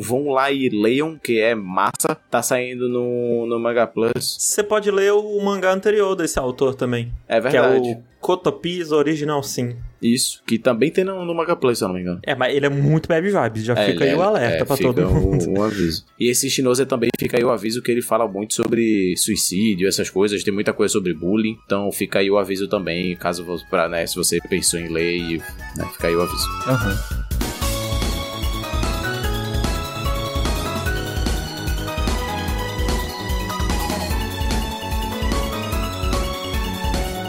vão lá e leiam, que é massa. Tá saindo no, no Manga Plus. Você pode ler o mangá anterior desse autor também, É que verdade. é o Kotopi's Original Sim. Isso, que também tem no, no se eu não me engano. É, mas ele é muito bad vibes, já É, fica aí ele o é- alerta é, pra fica todo mundo. Um, um aviso. E esse Shinoze também fica aí o aviso que ele fala muito sobre suicídio, essas coisas, tem muita coisa sobre bullying. Então fica aí o aviso também, caso você, pra, né, se você pensou em ler, e, né, fica aí o aviso. Aham.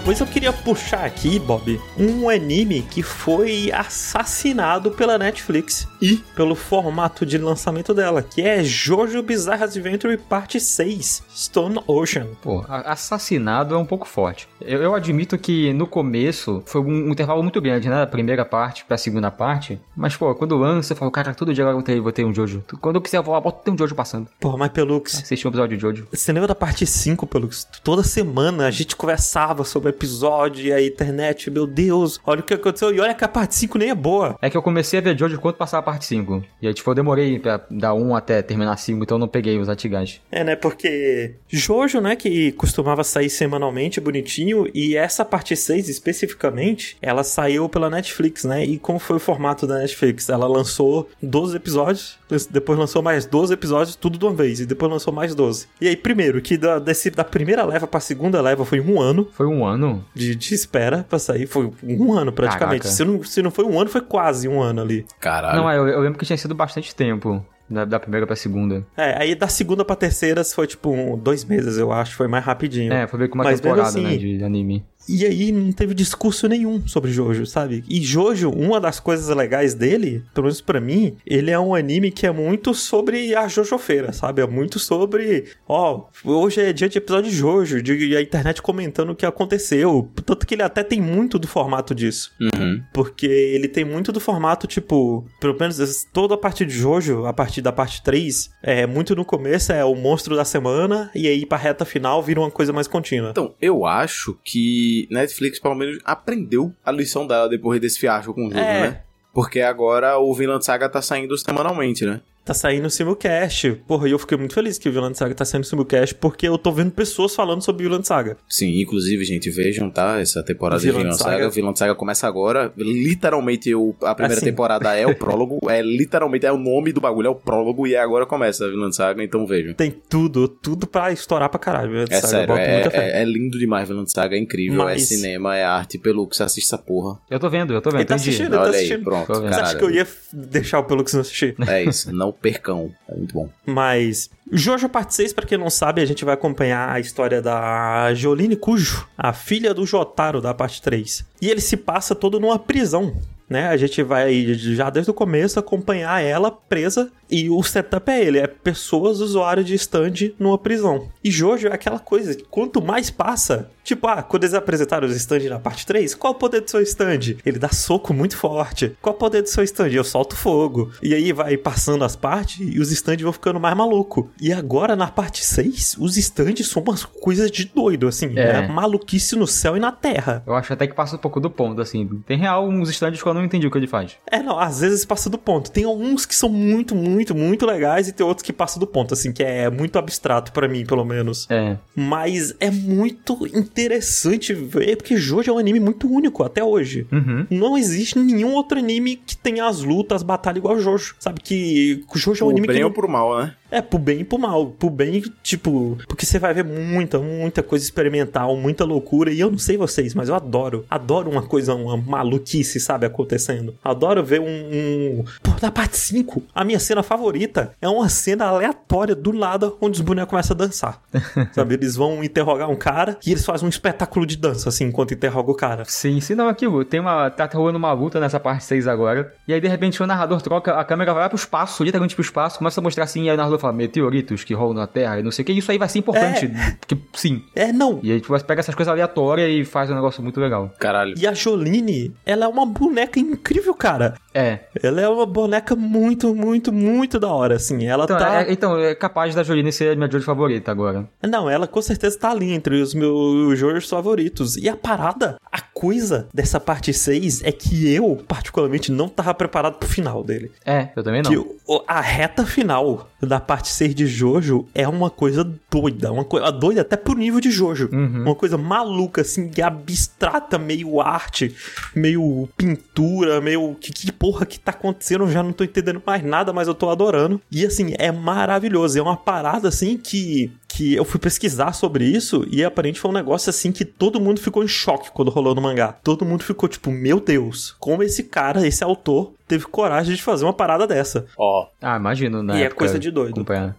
Pois eu queria puxar aqui, Bob, um anime que foi assassinado pela Netflix e pelo formato de lançamento dela, que é Jojo Bizarre Adventure Parte 6, Stone Ocean. Pô, assassinado é um pouco forte. Eu, eu admito que no começo foi um, um intervalo muito grande, né? Da primeira parte pra segunda parte. Mas, pô, quando lança, eu falo, cara, todo dia agora eu vou ter, vou ter um Jojo. Quando eu quiser, eu vou lá, bota ter um Jojo passando. Porra, mas Pelux, Assistir um episódio de Jojo. você lembra da parte 5, Pelux? Toda semana a gente conversava sobre episódio e a internet, meu Deus, olha o que aconteceu. E olha que a parte 5 nem é boa. É que eu comecei a ver Jojo quando passava a parte 5. E aí, tipo, eu demorei pra dar 1 até terminar 5, então eu não peguei os antigais. É, né? Porque Jojo, né, que costumava sair semanalmente, bonitinho, e essa parte 6 especificamente, ela saiu pela Netflix, né? E como foi o formato da Netflix? Ela lançou 12 episódios, depois lançou mais 12 episódios, tudo de uma vez, e depois lançou mais 12. E aí, primeiro, que da, desse, da primeira leva pra segunda leva foi um ano Foi um ano? de, de espera pra sair, foi um ano praticamente. Caraca. Se não, se não foi um ano, foi quase um ano ali. Caralho. Não, é, eu, eu lembro que tinha sido bastante tempo. Da, da primeira pra segunda. É, aí da segunda pra terceira foi tipo um, dois meses, eu acho, foi mais rapidinho. É, foi ver com uma Mas temporada, né, assim- de anime. E aí não teve discurso nenhum sobre Jojo, sabe? E Jojo, uma das coisas legais dele, pelo menos pra mim, ele é um anime que é muito sobre a Jojo-feira, sabe? É muito sobre, ó, hoje é dia de episódio de Jojo, de a internet comentando o que aconteceu. Tanto que ele até tem muito do formato disso. Uhum. Porque ele tem muito do formato, tipo, pelo menos toda a parte de Jojo, a partir da parte 3, é muito no começo é o monstro da semana, e aí pra reta final vira uma coisa mais contínua. Então, eu acho que Netflix, pelo menos, aprendeu a lição dela depois desse fiasco com o jogo, É. né? Porque agora o Vinland Saga tá saindo semanalmente, né? Tá saindo o simulcast. Porra, e eu fiquei muito feliz que o Vinland Saga tá saindo simulcast, porque eu tô vendo pessoas falando sobre Vinland Saga. Sim, inclusive, gente, vejam, tá? Essa temporada de Vinland Vinland Saga. Saga. Vinland Saga começa agora. Literalmente, o, a primeira Assim. temporada é o [LAUGHS] prólogo. É literalmente é o nome do bagulho, é o prólogo. E agora começa a Vinland Saga, então vejam. Tem tudo, tudo pra estourar pra caralho. Vinland É Saga, sério, é, é, é lindo demais Vinland Saga, é incrível, é Mas- cinema, é arte, pelo que você assiste essa porra. Eu tô vendo, eu tô vendo, Ele tá assistindo? Ele tá Olha aí, assistindo. pronto. Você acha que eu ia deixar o Pelux não assistir? É isso, não [LAUGHS] percam, é muito bom. Mas Jojo parte 6, pra quem não sabe, a gente vai acompanhar a história da Jolene Cujo, a filha do Jotaro da parte 3. E ele se passa todo numa prisão. Né? A gente vai já desde o começo acompanhar ela presa e o setup é ele, é pessoas usuários de stand numa prisão. E Jojo é aquela coisa, que quanto mais passa, tipo, ah, quando eles apresentaram os stand na parte 3, qual o poder do seu stand? Ele dá soco muito forte. Qual o poder do seu stand? Eu solto fogo. E aí vai passando as partes e os stands vão ficando mais maluco. E agora na parte 6, os stands são umas coisas de doido, assim, É. é maluquice no céu e na terra. Eu acho até que passa um pouco do ponto, assim. Tem real uns stands que eu não entendi o que ele faz. É, não, às vezes passa do ponto. Tem alguns que são muito, muito, muito legais e tem outros que passam do ponto, assim, que é muito abstrato pra mim, pelo menos. É. Mas é muito interessante ver, porque Jojo é um anime muito único até hoje. Uhum. Não existe nenhum outro anime que tenha as lutas, as batalhas igual Jojo. Sabe que Jojo é um anime que bem não ou por mal, né? É, pro bem e pro mal. Pro bem, tipo, porque você vai ver muita, muita coisa experimental, muita loucura. E eu não sei vocês, mas eu adoro. Adoro uma coisa, uma maluquice, sabe, acontecendo. Adoro ver um. um... Pô, na parte 5, a minha cena favorita é uma cena aleatória do nada onde os bonecos começam a dançar. [LAUGHS] sabe, eles vão interrogar um cara e eles fazem um espetáculo de dança, assim, enquanto interroga o cara. Sim, sim, não, aquilo. Tem uma. Tá rolando uma luta nessa parte 6 agora. E aí, de repente, o narrador troca, a câmera vai pro espaço, literalmente pro espaço, começa a mostrar assim, e aí o narrador fala, meteoritos que rolam na Terra e não sei o que. Isso aí vai ser importante. Porque, sim. É, não. E aí, tipo, você pega essas coisas aleatórias e faz um negócio muito legal. Caralho. E a Joline, ela é uma boneca incrível, cara. É. Ela é uma boneca muito, muito, muito da hora, assim. Ela Então, tá. é, então, é capaz da Joline ser a minha Jojo favorita agora. Não, ela com certeza tá ali entre os meus Jojos favoritos. E a parada, a coisa dessa parte 6 é que eu, particularmente, não tava preparado pro final dele. É, eu também não. Que a reta final da parte 6 de Jojo é uma coisa doida. Uma coisa doida até pro nível de Jojo. Uhum. Uma coisa maluca, assim, abstrata, meio arte, meio pintura, meio. Que, que porra que tá acontecendo? Eu já não tô entendendo mais nada, mas eu tô adorando. E assim, é maravilhoso. É uma parada assim que. Que eu fui pesquisar sobre isso e aparentemente foi um negócio assim que todo mundo ficou em choque quando rolou no mangá. Todo mundo ficou tipo, meu Deus, como esse cara, esse autor, teve coragem de fazer uma parada dessa. Ó, Ah, imagino, né? E é coisa de doido. Acompanhar.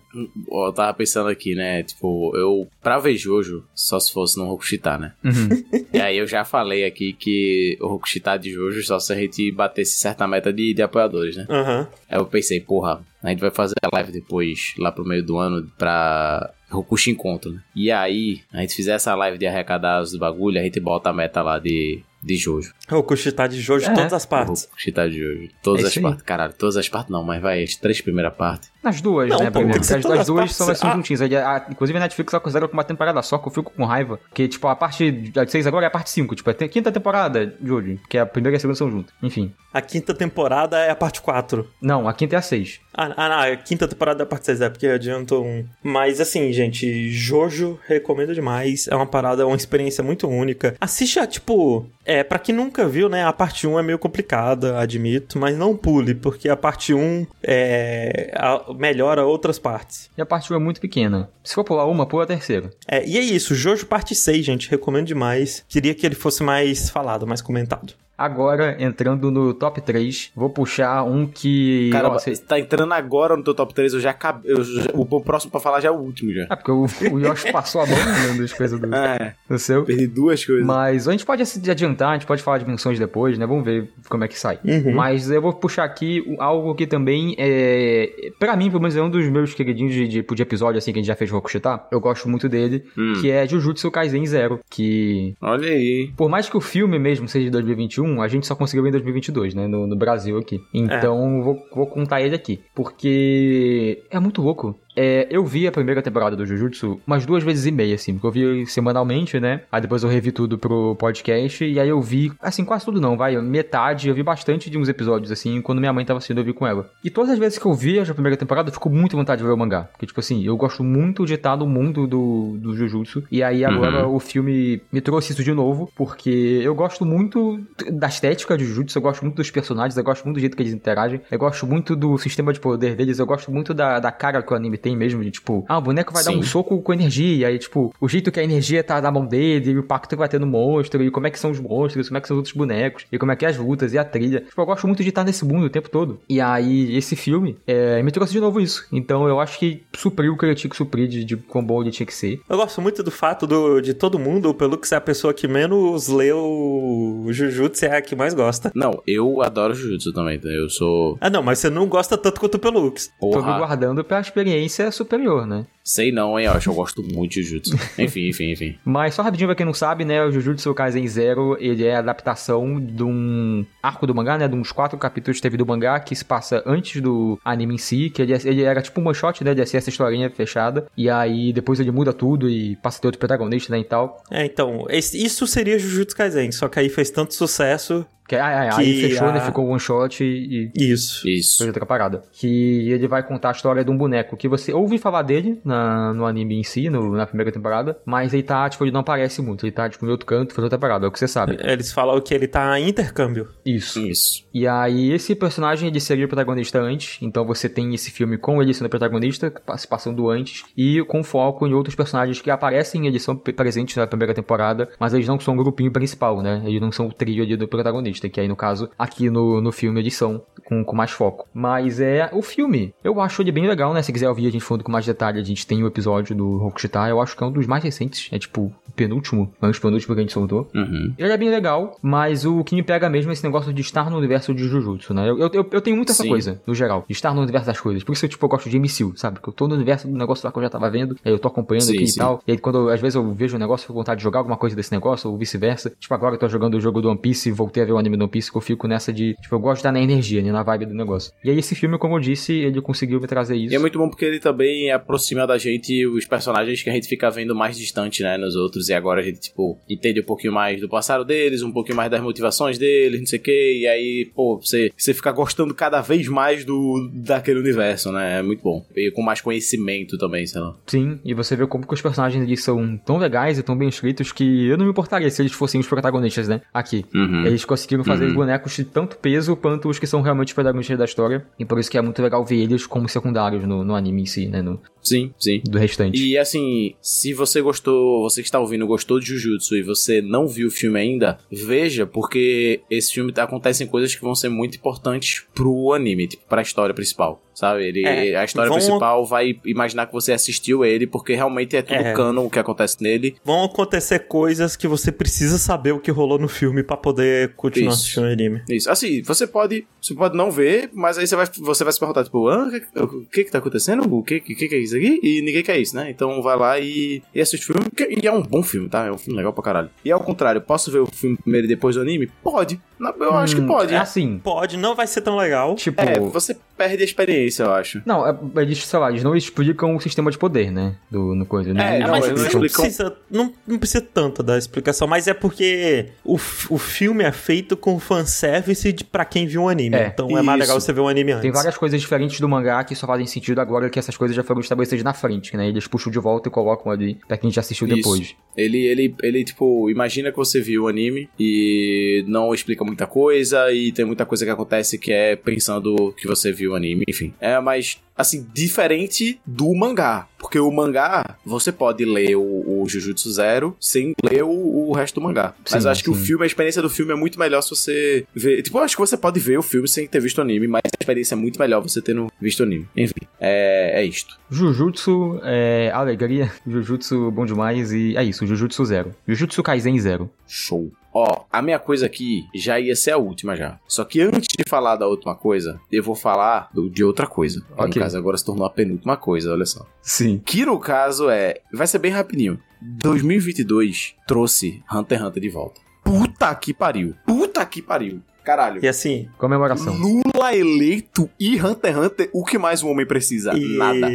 ó, eu tava pensando aqui, né? Tipo, eu, pra ver Jojo, só se fosse no Rokushita, né? Uhum. [LAUGHS] E aí eu já falei aqui que o Rokushita de Jojo só se a gente batesse certa meta de, de apoiadores, né? Aham. Aí eu pensei, porra, a gente vai fazer a live depois, lá pro meio do ano, pra Rokushi Encontro, né? E aí, a gente fizer essa live de arrecadar os bagulho, a gente bota a meta lá de, de Jojo. O Kushita de Jojo de É. todas as partes. Rokushita de Jojo. Todas É as partes. Caralho, todas as partes não, mas vai, as três primeiras partes. Nas duas, Não, né, pô, primeiro. tem que ser As, todas as as duas partes. são assim Ah. juntinhas. Aí, a- inclusive a Netflix ela considera uma temporada só, que eu fico com raiva. Porque, tipo, a parte de 6 agora é a parte 5. Tipo, é a quinta temporada, Jojo. Que a primeira e a segunda são juntas. Enfim. A quinta temporada é a parte 4. Não, a quinta é a 6. Ah, ah, não, a quinta temporada é a parte 6, é porque adiantou um. Mas assim, gente, Jojo recomendo demais. É uma parada, uma experiência muito única. Assiste a, tipo. É, pra quem nunca viu, né? A parte 1 é meio complicada, admito, mas não pule, porque a parte 1 é, a- melhora outras partes. E a parte 1 é muito pequena. Se for pular uma, pula a terceira. É, e é isso, Jojo parte 6, gente, recomendo demais. Queria que ele fosse mais falado, mais comentado. Agora, entrando no top 3, vou puxar um que. Cara, ó, cê- tá entrando agora no teu top 3, eu já acabei. eu já- o próximo pra falar já é o último já. Ah, porque o, o Yoshi passou a mão né, das coisas do, [LAUGHS] É, do seu. perdi duas coisas. Mas a gente pode se adiantar, a gente pode falar de menções depois, né? Vamos ver como é que sai. Uhum. Mas eu vou puxar aqui algo que também é. Pra mim, pelo menos, é um dos meus queridinhos de, de, de episódio, assim, que a gente já fez Rokushitar. Eu gosto muito dele, Hum. que é Jujutsu Kaisen Zero. Que. Olha aí. Por mais que o filme mesmo seja de 2021, a gente só conseguiu em 2022, né? No, no Brasil aqui. Então, vou, vou contar ele aqui. Porque é muito louco. É, eu vi a primeira temporada do Jujutsu umas duas vezes e meia, assim, porque eu vi semanalmente, né? Aí depois eu revi tudo pro podcast, e aí eu vi, assim, quase tudo não, vai, metade, eu vi bastante de uns episódios, assim, quando minha mãe tava assistindo, eu vi com ela. E todas as vezes que eu vi a primeira temporada, eu fico muito à vontade de ver o mangá. Porque, tipo assim, eu gosto muito de estar no mundo do, do Jujutsu, e aí agora o filme me trouxe isso de novo, porque eu gosto muito da estética de Jujutsu, eu gosto muito dos personagens, eu gosto muito do jeito que eles interagem, eu gosto muito do sistema de poder deles, eu gosto muito da, da cara que o anime tem mesmo, de tipo, ah, o boneco vai dar Sim. um soco com energia, e aí, tipo, o jeito que a energia tá na mão dele, e o pacto que vai ter no monstro, e como é que são os monstros, como é que são os outros bonecos, e como é que é as lutas, e a trilha. Tipo, eu gosto muito de estar nesse mundo o tempo todo. E aí, esse filme é, me trouxe de novo isso. Então, eu acho que supriu o que eu tinha que suprir de, de quão bom ele tinha que ser. Eu gosto muito do fato do, de todo mundo, pelo que ser a pessoa que menos leu o Jujutsu é a que mais gosta. Não, eu adoro Jujutsu também, tá? eu sou. Ah, não, mas você não gosta tanto quanto o Pelux. Tô me guardando pra experiência superior, né? sei não, hein, eu acho que eu gosto muito de Jujutsu. [LAUGHS] enfim, enfim, enfim. Mas só rapidinho pra quem não sabe, né, o Jujutsu Kaisen Zero, ele é a adaptação de um arco do mangá, né, de uns quatro capítulos que teve do mangá, que se passa antes do anime em si, que ele, ele era tipo um one shot, né, de ser essa historinha fechada, e aí depois ele muda tudo e passa a ter outro protagonista, né, e tal. É, então, isso seria Jujutsu Kaisen, só que aí fez tanto sucesso. Que, ah, ah, Que aí fechou, né, a- ficou one shot e... e... Isso. Isso. Foi outra parada. Que ele vai contar a história de um boneco que você ouve falar dele na, no anime em si, no- na primeira temporada, mas ele tá, tipo, ele não aparece muito. Ele tá, tipo, em outro canto, faz outra parada, é o que você sabe. Eles falam que ele tá em intercâmbio. Isso. Isso. E aí, esse personagem, ele seria o protagonista antes, então você tem esse filme com ele sendo protagonista, se passando antes, e com foco em outros personagens que aparecem, eles são pre- presentes na primeira temporada, mas eles não são o grupinho principal, né? Eles não são o trio ali do protagonista, que aí, no caso, aqui no, no filme eles são, com, com mais foco. Mas é o filme, eu acho ele bem legal, né? Se quiser ouvir a gente falando com mais detalhe, a gente tem o episódio do Rokushitar, eu acho que é um dos mais recentes, é tipo, o penúltimo, antes penúltimo que a gente soltou. Uhum. Ele é bem legal, mas o que me pega mesmo é esse negócio de estar no universo de Jujutsu, né? Eu, eu, eu tenho muito essa Sim. coisa, no geral, de estar no universo das coisas. Por isso eu, tipo, eu gosto de MCU, sabe? Porque eu tô no universo do negócio lá que eu já tava vendo, aí eu tô acompanhando Sim, aqui sim. e tal. E aí quando, eu- às vezes, eu vejo um negócio, eu fico com vontade de jogar alguma coisa desse negócio, ou vice-versa. Tipo, agora eu tô jogando o jogo do One Piece e voltei a ver o anime do One Piece, que eu fico nessa de, tipo, eu gosto de estar na energia, né? Na vibe do negócio. E aí esse filme, como eu disse, ele conseguiu me trazer isso. E é muito bom porque ele também aproxima da gente os personagens que a gente fica vendo mais distante, né, nos outros. E agora a gente, tipo, entende um pouquinho mais do passado deles, um pouquinho mais das motivações deles, não sei o quê. E aí, pô, você, você fica gostando cada vez mais do daquele universo, né? É muito bom. E com mais conhecimento também, sei lá. Sim, e você vê como que os personagens eles são tão legais e tão bem escritos que eu não me importaria se eles fossem os protagonistas, né? Aqui. Uhum. Eles conseguiram fazer Uhum. os bonecos de tanto peso quanto os que são realmente os protagonistas da história. E por isso que é muito legal ver eles como secundários no, no anime em si, né? No, Sim, sim. do restante. E assim, se você gostou, você que está ouvindo, gostou de Jujutsu e você não viu o filme ainda, veja, porque esse filme tá, acontecem coisas que vão ser muito importantes pro anime, tipo, pra história principal. Sabe? Ele, É, a história vão- principal vai imaginar que você assistiu ele, porque realmente é tudo É. canon o que acontece nele. Vão acontecer coisas que você precisa saber o que rolou no filme pra poder continuar Isso. assistindo o anime. Isso. Assim, você pode, você pode não ver, mas aí você vai, você vai se perguntar, tipo, ah, o que, o que que tá acontecendo? O que, que, que é isso aqui? E ninguém quer isso, né? Então vai lá e, e assiste o filme, que- e é um bom filme, tá? É um filme legal pra caralho. E ao contrário, posso ver o filme primeiro e depois do anime? Pode. Eu acho que Hum, pode. É assim, Pode, não vai ser tão legal. tipo... É, você perde a experiência, eu acho. Não, é- eles, sei lá, eles não explicam o sistema de poder, né? Do, no coisa. né? É, não, mas eles não, explicam- precisa, não, não precisa tanto da explicação, mas é porque o, o filme é feito com fanservice de, pra quem viu o anime. É, então é mais isso. legal você ver o anime antes. Tem várias coisas diferentes do mangá que só fazem sentido agora que essas coisas já foram estabelecidas na frente, né? Eles puxam de volta e colocam ali pra quem já assistiu Isso. depois. Ele, ele, ele, tipo, imagina que você viu o anime e não explica muita coisa e tem muita coisa que acontece que é pensando que você viu o anime, enfim. É, mas assim, diferente do mangá. Porque o mangá, você pode ler o, o Jujutsu Zero sem ler o, o resto do mangá. Mas Sim, eu acho que o sim. filme, a experiência do filme é muito melhor se você ver. Tipo, eu acho que você pode ver o filme sem ter visto o anime, mas a experiência é muito melhor você tendo visto o anime. Enfim, é, é isto. Jujutsu é alegria, Jujutsu bom demais e é isso, Jujutsu zero. Jujutsu Kaisen zero. Show. Ó, a minha coisa aqui já ia ser a última já. Só que antes de falar da última coisa, eu vou falar de outra coisa. No Ok. caso, agora se tornou a penúltima coisa, olha só. Sim. Que no caso é. Vai ser bem rapidinho. 2022 trouxe Hunter x Hunter de volta. Puta que pariu. Puta que pariu. Caralho. E assim, Comemoração. Lula eleito e Hunter x Hunter, o que mais um homem precisa? e Nada.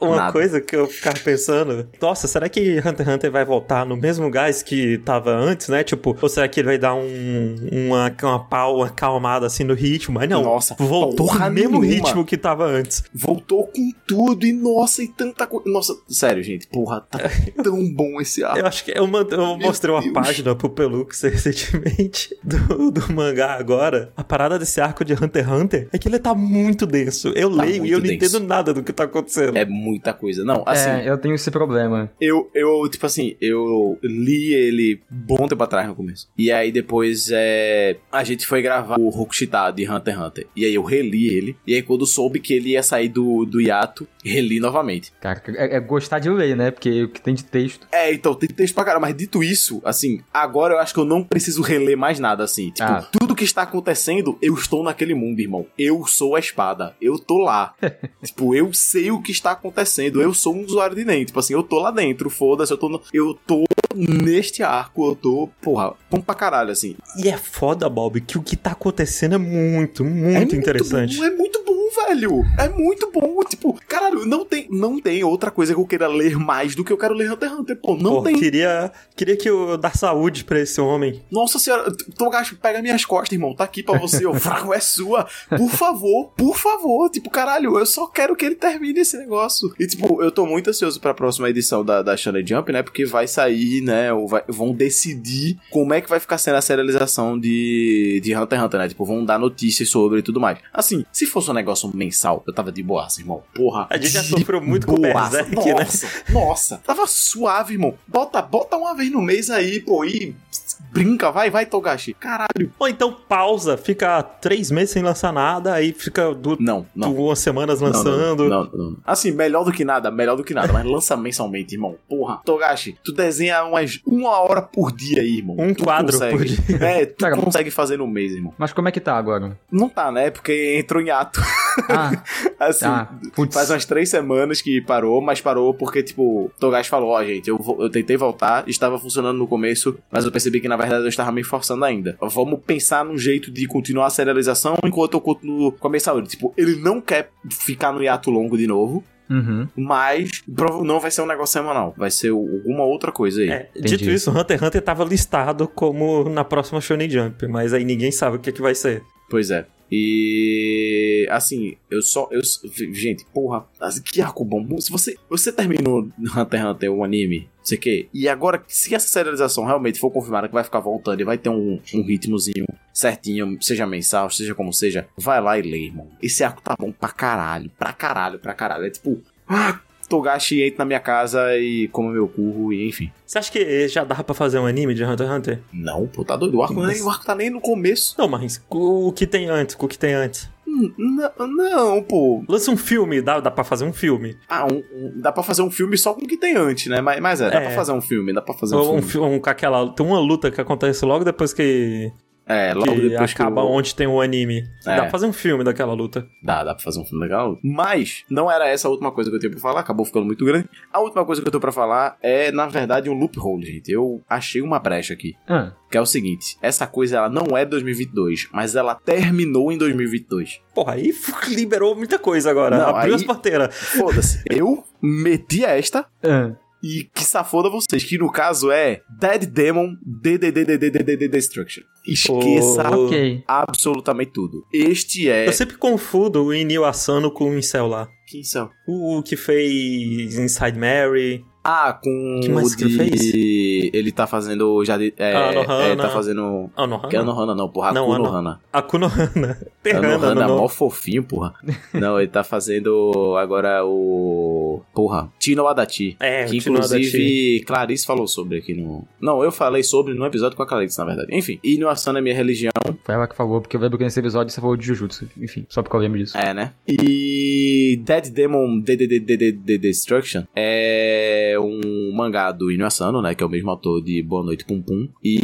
Uma Nada. coisa que eu ficava pensando, nossa, será que Hunter x Hunter vai voltar no mesmo gás que tava antes, né? Tipo, ou será que ele vai dar um, uma, uma pau, uma calmada assim no ritmo? Mas não, Nossa, voltou no mesmo nenhuma. ritmo que tava antes. Voltou com tudo e nossa, e tanta coisa. Nossa, sério, gente. Porra, tá [LAUGHS] tão bom esse arco. Eu acho que eu, mand- eu mostrei uma Deus. página pro Pelux [LAUGHS] recentemente do, do mangá agora. A parada desse arco de Hunter x Hunter é que ele tá muito denso. Eu Tá leio e muito eu não denso. entendo nada do que tá acontecendo. É muita coisa. Não, assim, é, eu tenho esse problema. eu, eu, tipo assim, eu li ele bom tempo atrás no começo. E aí depois é, a gente foi gravar o Rokushita de Hunter x Hunter. E aí eu reli ele. E aí quando soube que ele ia sair do, do hiato, reli novamente. Cara, é, é gostar de ler, né? Porque o que tem de texto. É, então tem texto pra caramba. Mas dito isso, assim, agora eu acho que eu não preciso reler mais nada, assim. Tipo, Ah. tudo que está acontecendo, eu estou naquele mundo, irmão. Eu sou a espada. Eu tô lá. [LAUGHS] tipo, eu sei o que está acontecendo. Eu sou um usuário de NEM. Tipo assim, eu tô lá dentro. Foda-se, eu tô, no- eu tô neste arco. Eu tô, porra, bom pra caralho, assim. E é foda, Bob, que o que tá acontecendo é muito, muito é interessante. Muito bom, é muito bom, velho. É muito bom. Tipo, caralho, não tem, não tem outra coisa que eu queira ler mais do que eu quero ler Hunter x Hunter. Pô, não Pô, tem. Queria, queria que eu dar saúde pra esse homem. Nossa senhora, Togashi, pega minhas costas, irmão. Tá aqui pra você, ó. [LAUGHS] Fraco é sua. Por favor, por favor. Tipo, caralho, eu só quero que ele termine esse negócio. E, tipo, eu tô muito ansioso pra próxima edição da, da Shonen Jump, né? Porque vai sair, né? ou vai- vão decidir como é que vai ficar sendo a serialização de, de Hunter x Hunter, né? Tipo, vão dar notícias sobre e tudo mais. Assim, se fosse um negócio mensal, eu tava de boaça, irmão. Porra. A gente já sofreu muito com. Berserk, né? Nossa, nossa. Tava suave, irmão. Bota, bota uma vez no mês aí, pô, e brinca, vai, vai, Togashi. Caralho. Ou então pausa, fica três meses sem lançar nada, aí fica du- Não, não. duas semanas Não, não, lançando. Não, não, não. Assim, melhor do que nada, melhor do que nada, mas lança [LAUGHS] mensalmente, irmão. Porra. Togashi, tu desenha umas uma hora por dia aí, irmão. Um Tu quadro consegue. por dia. É, tu consegue fazer no mês, irmão. Mas como é que tá agora? Não tá, né? Porque entrou em ato. Ah, [LAUGHS] Assim, ah, faz umas três semanas que parou, mas parou porque, tipo, Togashi falou, ó, gente, eu, eu tentei voltar, estava funcionando no começo, mas eu percebi que, na verdade, eu estava me forçando ainda. Vamos pensar num jeito de continuar a serialização enquanto eu continuo com a minha saúde. Tipo, ele não quer ficar no hiato longo de novo, Uhum. mas não vai ser um negócio semanal, vai ser alguma outra coisa aí. É, dito isso, Hunter x Hunter tava listado como na próxima Shonen Jump, mas aí ninguém sabe o que, que vai ser. Pois é. E assim, eu só. Eu, gente, porra, que arco bom. Se você, você terminou Hunter x Hunter, o anime, não sei o quê, e agora, se essa serialização realmente for confirmada que vai ficar voltando e vai ter um, um ritmozinho certinho, seja mensal, seja como seja, vai lá e lê, irmão. Esse arco tá bom pra caralho, pra caralho, pra caralho. É tipo, ah, Togashi entra na minha casa e come meu curro, e enfim. Você acha que já dava pra fazer um anime de Hunter x Hunter? Não, pô, tá doido. O arco, nem, o arco tá nem no começo. Não, mas o que tem antes, o que tem antes? Não, não, pô. Lança um filme, dá, dá pra fazer um filme. Ah, um- um- dá pra fazer um filme só com o que tem antes, né? Mas, mas é, dá É. pra fazer um filme, dá pra fazer um, um, filme. fi- um, com aquela. Tem uma luta que acontece logo depois que, É, logo que depois acaba que eu... onde tem o anime. É. Dá pra fazer um filme daquela luta. Dá, dá pra fazer um filme legal. Mas, não era essa a última coisa que eu tinha pra falar, acabou ficando muito grande. A última coisa que eu tenho pra falar é, na verdade, um loophole, gente. Eu achei uma brecha aqui. Ah, Que é o seguinte, essa coisa ela não é 2022, mas ela terminou em 2022. Porra, aí [LAUGHS] liberou muita coisa agora. Não, Abriu aí- as porteiras. Foda-se. eu meti esta ah. E que safoda vocês, que no caso é Dead Demon DDDDDDD Destruction. Esqueça Oh. Ok. absolutamente tudo. Este é. Eu sempre confundo o Inil Asano com o Incel lá. Quem são? O, o que fez Inside Mary. Ah, com Que mais o que ele de... fez? Ele tá fazendo já de... É, Anohana. é, tá fazendo... Ah, não, Que é Anohana não, porra. Não, Akuno Ano- Hana. Akuno Hana. [LAUGHS] Terrana, Anohana é no mó fofinho, porra. não, ele tá fazendo agora o... Porra, Tino Adachi. É, que Tino inclusive Clarice falou sobre aqui no... Não, eu falei sobre no episódio com a Clarice, na verdade. Enfim, Inuasana é minha religião. Foi ela que falou, porque eu lembro que nesse episódio você falou de Jujutsu. Enfim, só porque eu lembro disso. É, né? E Dead Demon Destruction é um mangá do Inu Asano, né? Que é o mesmo autor de Boa Noite Pum Pum. E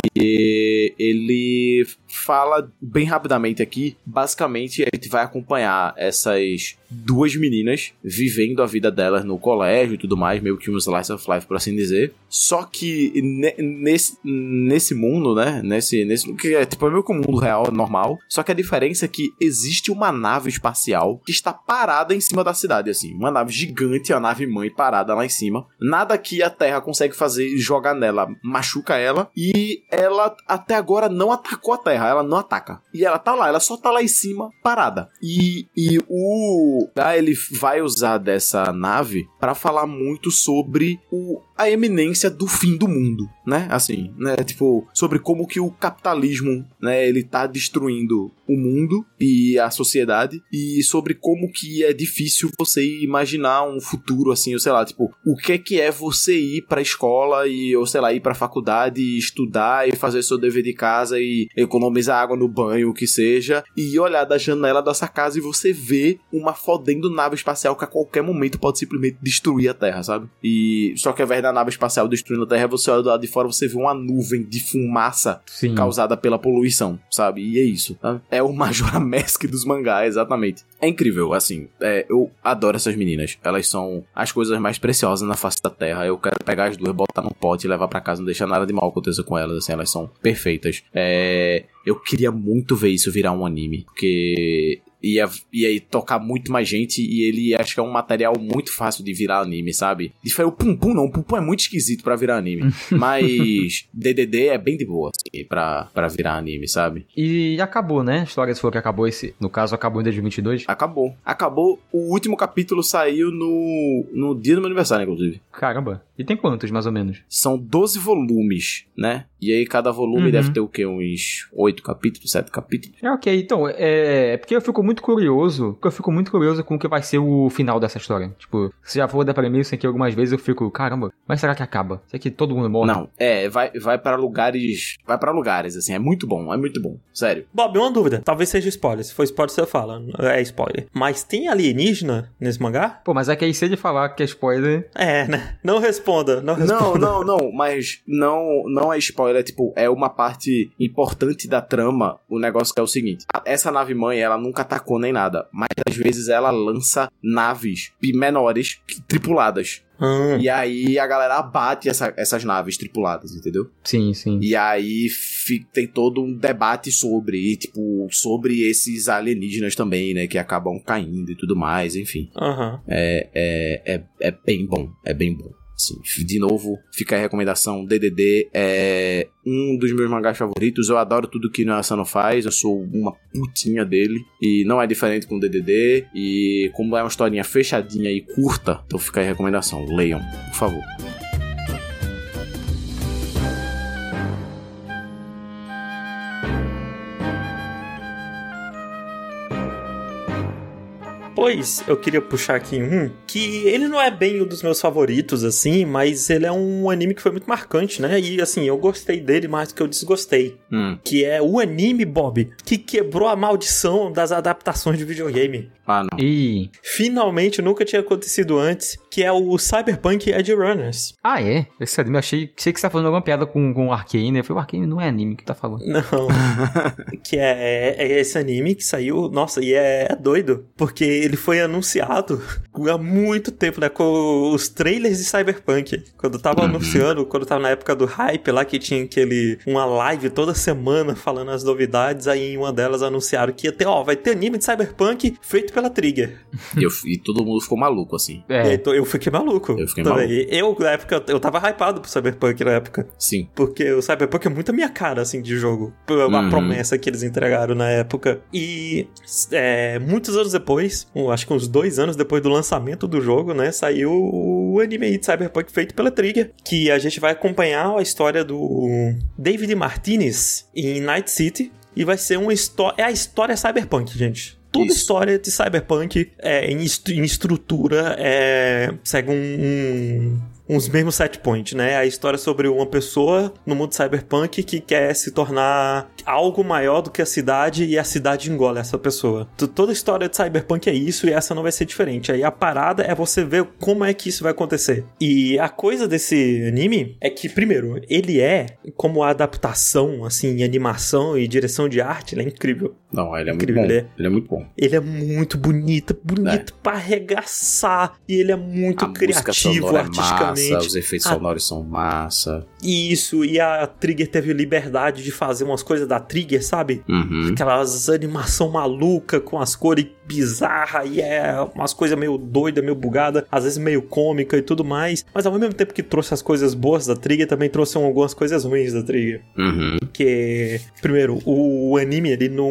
ele fala bem rapidamente aqui. Basicamente, a gente vai acompanhar essas duas meninas vivendo a vida delas no colégio e tudo mais, meio que um slice of life, por assim dizer. Só que ne- nesse, nesse mundo, né? Nesse, nesse que é tipo é meio que um mundo real, normal. Só que a diferença é que existe uma nave espacial que está parada em cima da cidade, assim. Uma nave gigante, a nave mãe parada lá em cima. Nada que a Terra consegue fazer jogar nela machuca ela. E ela até agora não atacou a Terra, ela não ataca. E ela tá lá, ela só tá lá em cima, parada. E, e o. Ah, ele vai usar dessa nave para falar muito sobre o, a eminência do fim do mundo, né? Assim, né? Tipo, sobre como que o capitalismo, né? Ele tá destruindo o mundo e a sociedade e sobre como que é difícil você imaginar um futuro assim, ou sei lá, tipo, o que que é você ir pra escola e, ou sei lá, ir pra faculdade e estudar e fazer seu dever de casa e economizar água no banho, o que seja, e olhar da janela dessa casa e você vê uma fodendo nave espacial que a qualquer momento pode simplesmente destruir a Terra, sabe? E só que ao invés da nave espacial destruindo a Terra, você olha do lado de fora, você vê uma nuvem de fumaça Sim. causada pela poluição, sabe? E é isso. tá? É o Majora [LAUGHS] Mask dos mangás, exatamente. É incrível, assim. é, eu adoro essas meninas. Elas são as coisas mais preciosas na face da Terra. Eu quero pegar as duas, botar num pote e levar pra casa, não deixar nada de mal acontecer com elas. Assim, elas são perfeitas. É, eu queria muito ver isso virar um anime, porque ia, ia tocar muito mais gente e ele acho que é um material muito fácil de virar anime, sabe? E foi o Pum Pum não, o Pum Pum é muito esquisito pra virar anime, [LAUGHS] mas DDD é bem de boa, assim, pra, pra virar anime, sabe? E acabou, né? A história falou que acabou esse. No caso, acabou em 2022. Acabou. Acabou. O último capítulo saiu no, no dia do meu aniversário, inclusive. Caramba. E tem quantos, mais ou menos? São 12 volumes, né? E aí cada volume Uhum. deve ter o quê? Uns 8 capítulos, 7 capítulos? É ok, então, é, é porque eu fico muito curioso, porque eu fico muito curioso com o que vai ser o final dessa história. Tipo, você já falou da premissa aqui algumas vezes, eu fico, caramba, mas será que acaba? Será que todo mundo morre? Não, é, vai, vai para lugares. Vai para lugares, assim, é muito bom, é muito bom. Sério. Bob, uma dúvida. Talvez seja spoiler. Se for spoiler, você fala. É spoiler. Mas tem alienígena nesse mangá? Pô, mas é que aí se ele falar que é spoiler... É, né? Não responda. Não Não, responda. não, não, mas não, não é spoiler, tipo, é uma parte importante da trama. O negócio que é o seguinte: essa nave mãe, ela nunca atacou nem nada, mas às vezes ela lança naves menores tripuladas. Hum. E aí a galera abate essa- essas naves tripuladas, entendeu? Sim, sim. E aí fi- tem todo um debate sobre, tipo, sobre esses alienígenas também, né? Que acabam caindo e tudo mais, enfim. Aham. É, é, é, é bem bom, é bem bom. Assim, de novo, fica a recomendação: DDD é um dos meus mangás favoritos. Eu adoro tudo que o Asano faz, eu sou uma putinha dele. E não é diferente com DDD. E como é uma historinha fechadinha e curta, então fica a recomendação: leiam, por favor. Pois, eu queria puxar aqui um que ele não é bem um dos meus favoritos, assim, mas ele é um anime que foi muito marcante, né? E assim, eu gostei dele mais do que eu desgostei. Hum. Que é o anime, Bob, que quebrou a maldição das adaptações de videogame. Ah, não. E... Finalmente, nunca tinha acontecido antes, que é o Cyberpunk Edge Runners. Ah, é? Esse anime, eu achei, achei que você tá falando alguma piada com, com o Arcane. Eu falei, o Arcane não é anime que tá falando. Não. [LAUGHS] que é, é esse anime que saiu. Nossa, e é, é doido. Porque ele foi anunciado há muito tempo, né? Com os trailers de Cyberpunk. Quando tava anunciando, quando tava na época do hype lá, que tinha aquele. Uma live toda semana falando as novidades. Aí em uma delas anunciaram que ia ter, ó, vai ter anime de Cyberpunk feito pela Trigger. [LAUGHS] E, eu- e todo mundo ficou maluco, assim. É, Então, eu fiquei maluco. Eu fiquei também. Eu, na época, eu tava hypado pro Cyberpunk na época. Sim. Porque o Cyberpunk é muito a minha cara, assim, de jogo. A Uhum. promessa que eles entregaram na época. E é, muitos anos depois, acho que uns dois anos depois do lançamento do jogo, né, saiu o anime de Cyberpunk feito pela Trigger, que a gente vai acompanhar a história do David Martinez em Night City, e vai ser uma história. É a história cyberpunk, gente. Toda Isso. história de cyberpunk é, em, est- em estrutura é, segue um, um- uns mesmos set points, né? A história sobre uma pessoa no mundo cyberpunk que quer se tornar algo maior do que a cidade e a cidade engole essa pessoa. Toda história de cyberpunk é isso e essa não vai ser diferente. Aí a parada é você ver como é que isso vai acontecer. E a coisa desse anime é que, primeiro, ele é, como a adaptação, assim, animação e direção de arte, ele é incrível. Não, ele é muito Incrível, bom. né? Ele é muito bom. Ele é muito bonito, bonito pra arregaçar. E ele é muito a criativo é artisticamente. Massa, os efeitos Ah. sonoros são massa. Isso, e a Trigger teve liberdade de fazer umas coisas da Trigger, sabe? Uhum. Aquelas animação maluca com as cores bizarras e é umas coisas meio doida, meio bugada, às vezes meio cômica e tudo mais. Mas ao mesmo tempo que trouxe as coisas boas da Trigger, também trouxe algumas coisas ruins da Trigger. Uhum. Que, primeiro, o anime, ele não.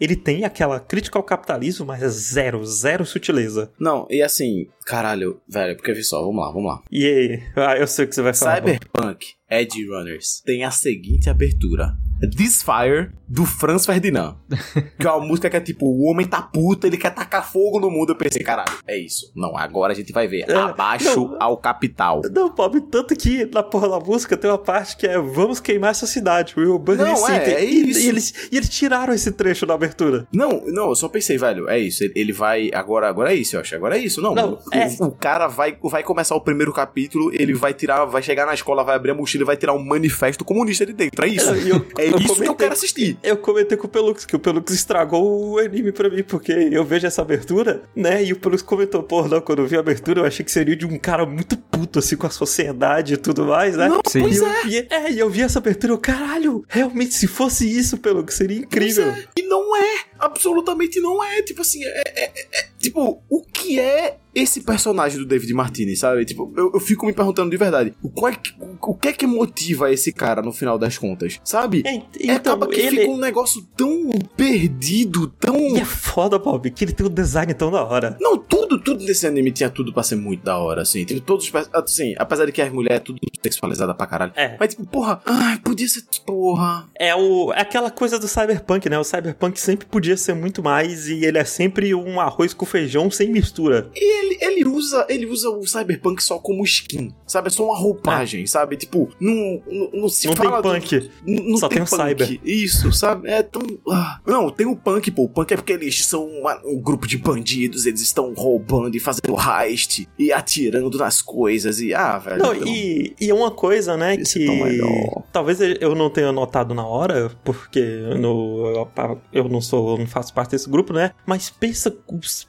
Ele tem aquela crítica ao capitalismo, mas é zero, zero sutileza. Não, e assim, caralho, velho, porque vê só, vamos lá, vamos lá. E aí? Ah, eu sei o que você vai falar. Cyberpunk Edge Runners tem a seguinte abertura. This Fire, do Franz Ferdinand. [LAUGHS] que é uma música que é tipo, o homem tá puto, ele quer tacar fogo no mundo. Eu pensei, caralho, é isso. Não, agora a gente vai ver. É, Abaixo não. ao capital. Não, Bob, tanto que na porra da música tem uma parte que é Vamos queimar essa cidade, Will Burn Não, é, city. é E- isso. E, eles, e eles tiraram esse trecho da abertura. Não, não, eu só pensei, velho, é isso. Ele, ele vai. Agora, agora é isso, eu acho. Agora é isso. Não, Não, o, é. o cara vai, vai começar o primeiro capítulo, ele vai tirar, vai chegar na escola, vai abrir a mochila e vai tirar um manifesto comunista de dentro. É isso. E eu- é eu isso que eu comentei- quero assistir. Eu comentei com o Pelux que o Pelux estragou o anime pra mim, porque eu vejo essa abertura, né? E o Pelux comentou, pô, não, quando eu vi a abertura, eu achei que seria de um cara muito puto, assim, com a sociedade e tudo mais, né? Não, Sim. E pois eu, é. vi, é, e eu vi essa abertura, eu, caralho, realmente, se fosse isso, Pelux, seria incrível. É, E não é, absolutamente não é. Tipo assim, é, é- é- tipo, o que é esse personagem do David Martinez, sabe? Tipo, eu, eu fico me perguntando de verdade, o, qual é que- o, o que é que motiva esse cara no final das contas, sabe? É, É, então, acaba que ele... fica um negócio tão perdido, tão... E é foda, Bob, que ele tem um design tão da hora. Não, tudo, tudo desse anime tinha tudo pra ser muito da hora, assim. Tipo, todos os. Assim, apesar de que as mulheres é tudo sexualizada pra caralho. É. Mas, tipo, porra, ai, podia ser. Porra. É, o, é aquela coisa do cyberpunk, né? O cyberpunk sempre podia ser muito mais e ele é sempre um arroz com feijão sem mistura. E ele, ele usa ele usa o cyberpunk só como skin, sabe? É só uma roupagem, sabe? Tipo, não, não, não se não tem fala do- punk. N- Não Só tem o punk. cyber. Isso, sabe? É tão. ah. Não, tem o punk, pô. O punk é porque eles são uma- um grupo de bandidos, eles estão roubando e fazendo heist e atirando nas coisas. E, ah, velho. Não, então- e, e é uma coisa, né, Isso que é talvez eu não tenha notado na hora, porque no, eu não sou, não faço parte desse grupo, né? Mas pensa,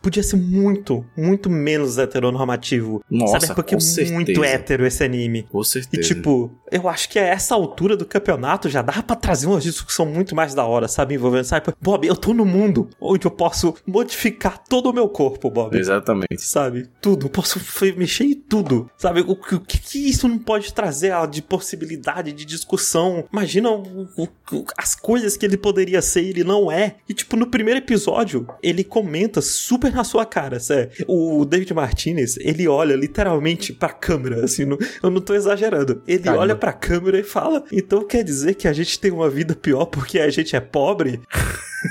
podia ser muito, muito menos heteronormativo. Nossa, Cyberpunk com é muito certeza. hétero esse anime. Com E certeza. tipo, eu acho que a essa altura do campeonato já dá pra trazer uma discussão muito mais da hora, sabe? Envolvendo, sabe? Bob, eu tô no mundo onde eu posso modificar todo o meu corpo, Bob. Exatamente. Sabe? Tudo. Eu posso mexer em tudo. Sabe? O, que- o que, isso não pode trazer ah, de possibilidade de discussão? Imagina o- o- as coisas que ele poderia ser e ele não é. E, tipo, no primeiro episódio, ele comenta super na sua cara, sério. O David Martinez, ele olha literalmente pra câmera, assim, não- eu não tô exagerando. Ele Caramba. olha pra câmera e fala: Então quer dizer que a gente tem uma vida pior porque a gente é pobre?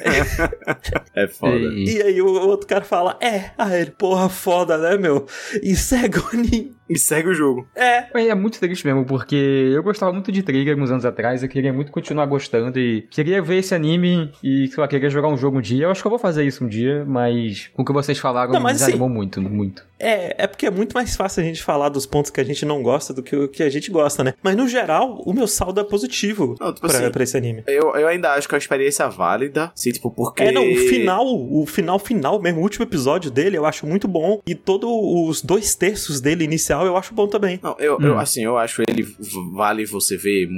[LAUGHS] É foda. E- E aí o outro cara fala: É, aí ele, porra, foda, né, meu? E segue o anime. E segue o jogo. É. Mas É muito triste mesmo, porque eu gostava muito de Trigger uns anos atrás, eu queria muito continuar gostando e queria ver esse anime e, sei lá, queria jogar um jogo um dia. Eu acho que eu vou fazer isso um dia, mas com o que vocês falaram Não, me mas assim, desanimou muito, muito. É, é porque é muito mais fácil a gente falar dos pontos que a gente não gosta do que o que a gente gosta, né? Mas no geral, o meu saldo é positivo Não, tipo pra, assim, pra esse anime. Eu, eu ainda acho que é uma experiência válida, assim, tipo, porque... É, não, o final, o final final mesmo, o último episódio dele eu acho muito bom. E todos os dois terços dele inicial eu acho bom também. Não, eu, eu, Hum. assim, eu acho ele vale você ver